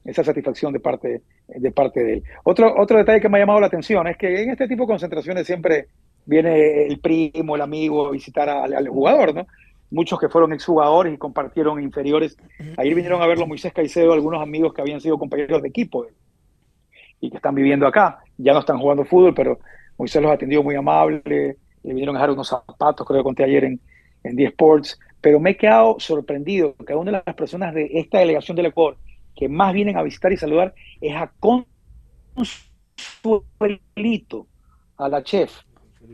S9: esa satisfacción de parte, de parte de él. Otro, otro detalle que me ha llamado la atención es que en este tipo de concentraciones siempre viene el primo, el amigo a visitar al, al jugador, ¿no? Muchos que fueron exjugadores y compartieron inferiores. Ayer vinieron a verlo Moisés Caicedo, algunos amigos que habían sido compañeros de equipo y que están viviendo acá. Ya no están jugando fútbol, pero Moisés los atendió muy amable, le vinieron a dejar unos zapatos, creo que conté ayer en, en The Sports, pero me he quedado sorprendido que una de las personas de esta delegación del Ecuador que más vienen a visitar y saludar es a Consuelito, a la chef.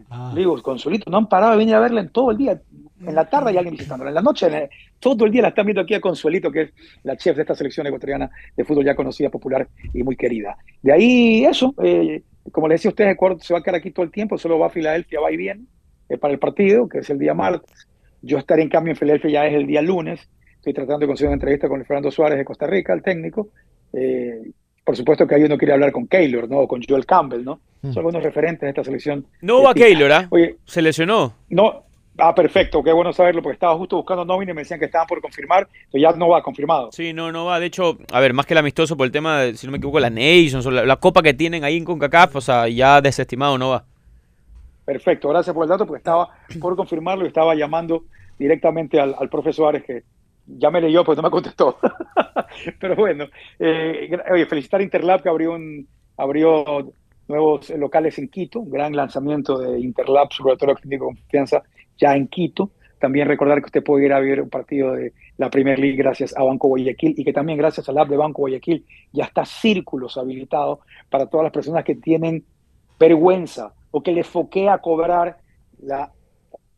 S3: Ah.
S9: Digo, Consuelito, no han parado de venir a verla en todo el día. En la tarde hay alguien visitándola, en la noche, en el- todo el día la están viendo aquí a Consuelito, que es la chef de esta selección ecuatoriana de fútbol ya conocida, popular y muy querida. De ahí eso, eh, como les decía a ustedes, Ecuador se va a quedar aquí todo el tiempo, solo va a Filadelfia, va y viene eh, para el partido, que es el día martes. Yo estaré en cambio en Filadelfia ya es el día lunes. Estoy tratando de conseguir una entrevista con Fernando Suárez de Costa Rica, el técnico. Eh, por supuesto que ahí uno quiere hablar con Keylor, ¿no? O con Joel Campbell, ¿no? Son algunos referentes de esta selección.
S6: No va
S9: FIFA.
S6: Keylor, ¿ah?
S9: Oye,
S6: Se lesionó.
S9: no, ah, perfecto, qué bueno saberlo, porque estaba justo buscando nómina y me decían que estaban por confirmar, pero ya no va confirmado.
S6: Sí, no, no va. De hecho, a ver, más que el amistoso por el tema, de, si no me equivoco, la Nations o la, la copa que tienen ahí en CONCACAF, o sea, ya desestimado no va.
S9: Perfecto, gracias por el dato, porque estaba por confirmarlo y estaba llamando directamente al, al profe Suárez, que ya me leyó, pues no me contestó. Pero bueno, eh, oye, felicitar a Interlab que abrió, un, abrió nuevos locales en Quito, un gran lanzamiento de Interlab, su laboratorio clínico de confianza, ya en Quito. También recordar que usted puede ir a ver un partido de la Premier League gracias a Banco Guayaquil y que también gracias al app de Banco Guayaquil ya está Círculos habilitado para todas las personas que tienen vergüenza o que le foquea cobrar la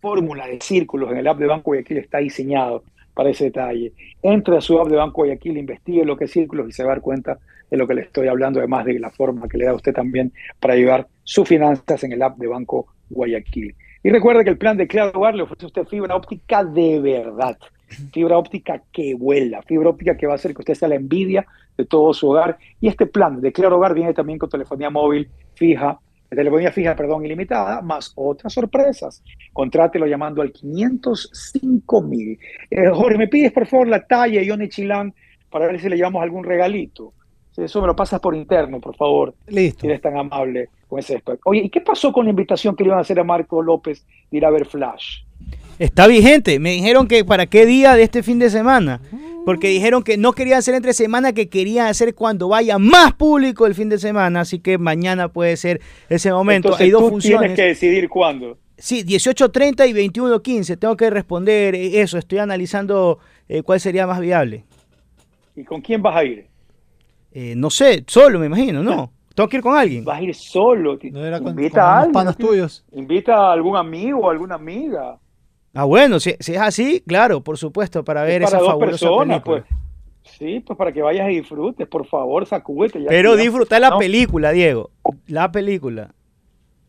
S9: fórmula de círculos en el app de Banco Guayaquil está diseñado para ese detalle. Entre a su app de Banco Guayaquil, investigue lo que es círculos y se va a dar cuenta de lo que le estoy hablando, además de la forma que le da a usted también para llevar sus finanzas en el app de Banco Guayaquil. Y recuerde que el plan de Claro Hogar le ofrece a usted fibra óptica de verdad. Fibra óptica que vuela, fibra óptica que va a hacer que usted sea la envidia de todo su hogar. Y este plan de Claro Hogar viene también con telefonía móvil fija, telefonía fija, perdón, ilimitada, más otras sorpresas. Contrátelo llamando al 505 mil. Eh, Jorge, ¿me pides por favor la talla Ione Chilán para ver si le llevamos algún regalito? Si Eso me lo pasas por interno, por favor,
S3: Listo.
S9: si eres tan amable con ese aspecto. Oye, ¿y qué pasó con la invitación que le iban a hacer a Marco López de ir a ver Flash?
S5: Está vigente. Me dijeron que para qué día de este fin de semana. Porque dijeron que no querían hacer entre semana, que querían hacer cuando vaya más público el fin de semana. Así que mañana puede ser ese momento.
S9: Entonces,
S5: Hay dos
S9: tú
S5: funciones.
S9: tienes que decidir cuándo.
S5: Sí, 18.30 y 21.15. Tengo que responder eh, eso. Estoy analizando eh, cuál sería más viable.
S9: ¿Y con quién vas a ir?
S5: Eh, no sé, solo me imagino, ¿no? Tengo que ir con alguien.
S9: Vas a ir solo.
S3: No era con,
S9: Invita
S3: con
S9: a alguien.
S3: panas tuyos.
S9: Invita a algún amigo o alguna amiga.
S5: Ah, bueno, si, si es así, claro, por supuesto, para ver
S9: Es para
S5: esa
S9: dos
S5: fabulosa
S9: personas,
S5: película.
S9: pues. Sí, pues para que vayas y disfrutes, por favor, sacúdete. ya
S5: Pero
S9: ya-
S5: disfrutar la
S9: ¿no?
S5: película, Diego. La película.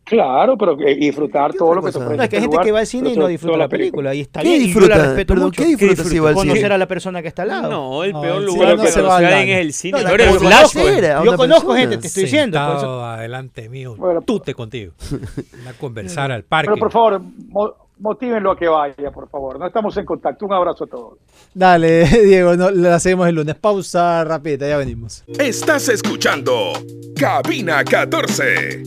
S9: Claro, pero disfrutar
S4: ¿Qué
S9: todo lo que te ofrece
S5: No, es que hay
S9: este
S5: gente
S9: lugar,
S5: que va al cine y no disfruta la película. Y está
S4: ¿Qué
S5: bien, yo
S4: disfruta?
S5: la respeto
S4: Perdón,
S5: mucho.
S4: ¿qué disfruta si va al
S5: Conocer
S4: cine?
S5: a la persona que está al lado.
S6: No, el
S3: No,
S6: peor
S3: el
S6: lugar
S3: no se va
S6: a es el cine.
S5: No, conocer,
S4: a
S5: Yo conozco gente, te estoy diciendo.
S7: adelante mío,
S9: Bueno,
S7: tute contigo. A conversar al parque.
S9: Pero por favor, motívenlo a que vaya, por favor. No estamos en contacto. Un abrazo a todos.
S3: Dale, Diego, no, la seguimos el lunes. Pausa rápida, ya venimos.
S1: Estás escuchando Cabina 14.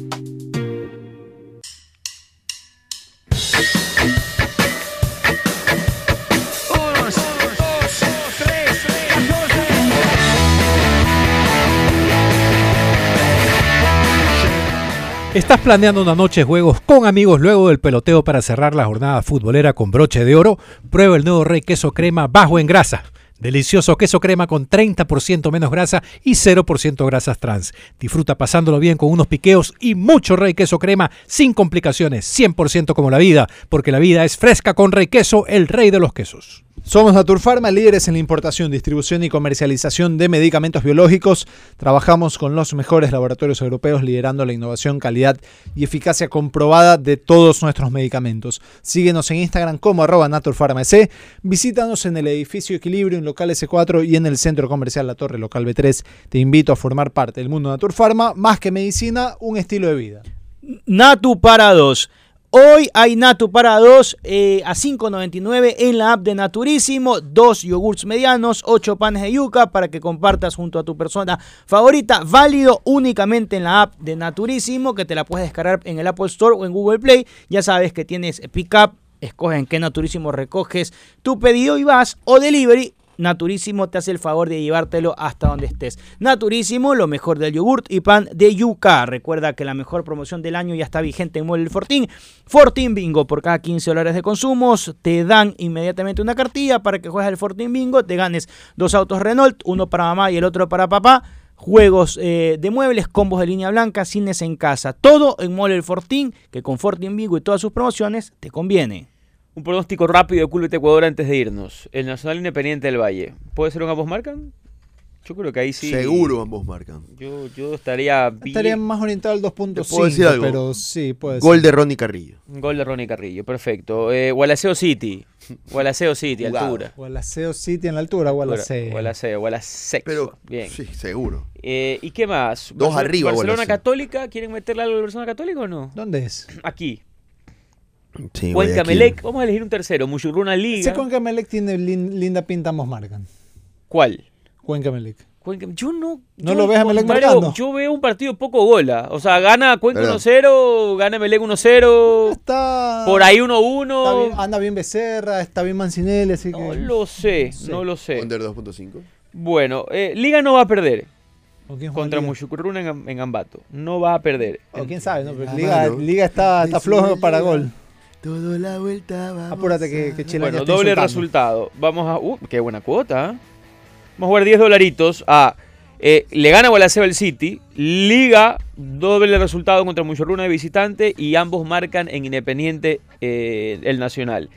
S7: ¿Estás planeando una noche de juegos con amigos luego del peloteo para cerrar la jornada futbolera con broche de oro? Prueba el nuevo Rey Queso Crema bajo en grasa. Delicioso queso crema con 30% menos grasa y 0% grasas trans. Disfruta pasándolo bien con unos piqueos y mucho Rey Queso Crema sin complicaciones, 100% como la vida, porque la vida es fresca con Rey Queso, el rey de los quesos.
S3: Somos Naturpharma, líderes en la importación, distribución y comercialización de medicamentos biológicos. Trabajamos con los mejores laboratorios europeos liderando la innovación, calidad y eficacia comprobada de todos nuestros medicamentos. Síguenos en Instagram como arroba naturpharmac. Visítanos en el edificio Equilibrio en local S4 y en el centro comercial La Torre local B3. Te invito a formar parte del mundo Naturpharma, más que medicina, un estilo de vida.
S5: Natu para dos. Hoy hay Natu para dos eh, a 5.99 en la app de Naturísimo. Dos yogurts medianos, ocho panes de yuca para que compartas junto a tu persona favorita. Válido únicamente en la app de Naturísimo que te la puedes descargar en el Apple Store o en Google Play. Ya sabes que tienes Pickup. Escoge en qué Naturísimo recoges tu pedido y vas o delivery. Naturísimo te hace el favor de llevártelo hasta donde estés. Naturísimo, lo mejor del yogurt y pan de yuca. Recuerda que la mejor promoción del año ya está vigente en El Fortín. Fortín Bingo, por cada 15 dólares de consumos, te dan inmediatamente una cartilla para que juegues el Fortín Bingo. Te ganes dos autos Renault, uno para mamá y el otro para papá. Juegos eh, de muebles, combos de línea blanca, cines en casa. Todo en El Fortín, que con Fortín Bingo y todas sus promociones te conviene.
S6: Un pronóstico rápido de Culbet Ecuador antes de irnos. El Nacional Independiente del Valle. ¿Puede ser un ambos marcan? Yo creo que ahí sí.
S4: Seguro ambos marcan.
S6: Yo, yo estaría bien.
S3: Estaría más orientado al
S4: ¿Te puedo decir
S3: 2.5,
S4: algo?
S3: pero sí, puede
S4: Gol
S3: ser.
S4: de Ronnie Carrillo.
S6: Gol de Ronnie Carrillo, perfecto. Eh, Gualaceo City. Gualaceo City,
S4: Jugado.
S6: altura.
S3: Gualaceo City en la altura, Gualaceo.
S6: Gualaceo, Gualaceo.
S4: Pero,
S6: Bien.
S4: sí, seguro.
S6: Eh, ¿Y qué más?
S4: Dos
S6: Barce-
S4: arriba,
S6: ¿Barcelona
S4: Gualaceo.
S6: Católica? ¿Quieren meterle algo de Barcelona Católica o no?
S3: ¿Dónde es?
S6: Aquí.
S4: Sí,
S6: Cuenca
S4: Guayaquil.
S6: Melec. Vamos a elegir un tercero. Muchurruna Liga.
S3: Ese Cuenca Melec tiene lin- linda pinta, ambos marcan.
S6: ¿Cuál?
S3: Cuenca Melec.
S6: Cuenca- Yo no.
S3: ¿No
S6: yo
S3: lo ves a Melec
S6: Mario,
S3: marcando?
S6: Yo veo un partido poco gola. O sea, gana Cuenca
S4: ¿Verdad?
S6: 1-0, gana Melec 1-0.
S3: Está.
S6: Por ahí
S3: está
S6: 1-1.
S3: bien- anda bien Becerra, está bien Mancinelli, así que.
S6: No lo sé,
S3: sé.
S6: no lo sé.
S4: Under 2.5.
S6: Bueno, eh, Liga no va a perder
S3: ¿Con quién juega
S6: contra
S3: Liga?
S6: Muchucuruna en, en Ambato. No va a perder.
S3: O quién sabe, ¿no? Pero
S4: Ah,
S3: Liga. Liga está, está flojo para gol.
S4: Todo la vuelta vamos
S3: Apúrate que, que Chile ya
S6: Bueno, doble
S3: insultando.
S6: resultado. Vamos a. Uh, qué buena cuota. ¿eh? Vamos a jugar 10 dolaritos a. eh, le gana Gualaceo el City. Liga, doble resultado contra Muchurruna de visitante. Y ambos marcan en Independiente eh, el Nacional.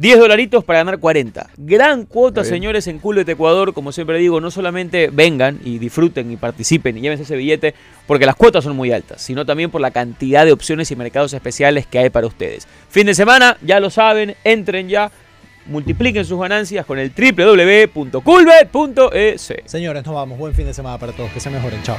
S6: 10 dolaritos para ganar 40. Gran cuota, señores, en Culo de Ecuador. Como siempre digo, no solamente vengan y disfruten y participen y llévense ese billete porque las cuotas son muy altas, sino también por la cantidad de opciones y mercados especiales que hay para ustedes. Fin de semana, ya lo saben, entren ya, multipliquen sus ganancias con el www.culbet.es.
S1: Señores, nos vamos. Buen fin de semana para todos. Que se mejoren. Chao.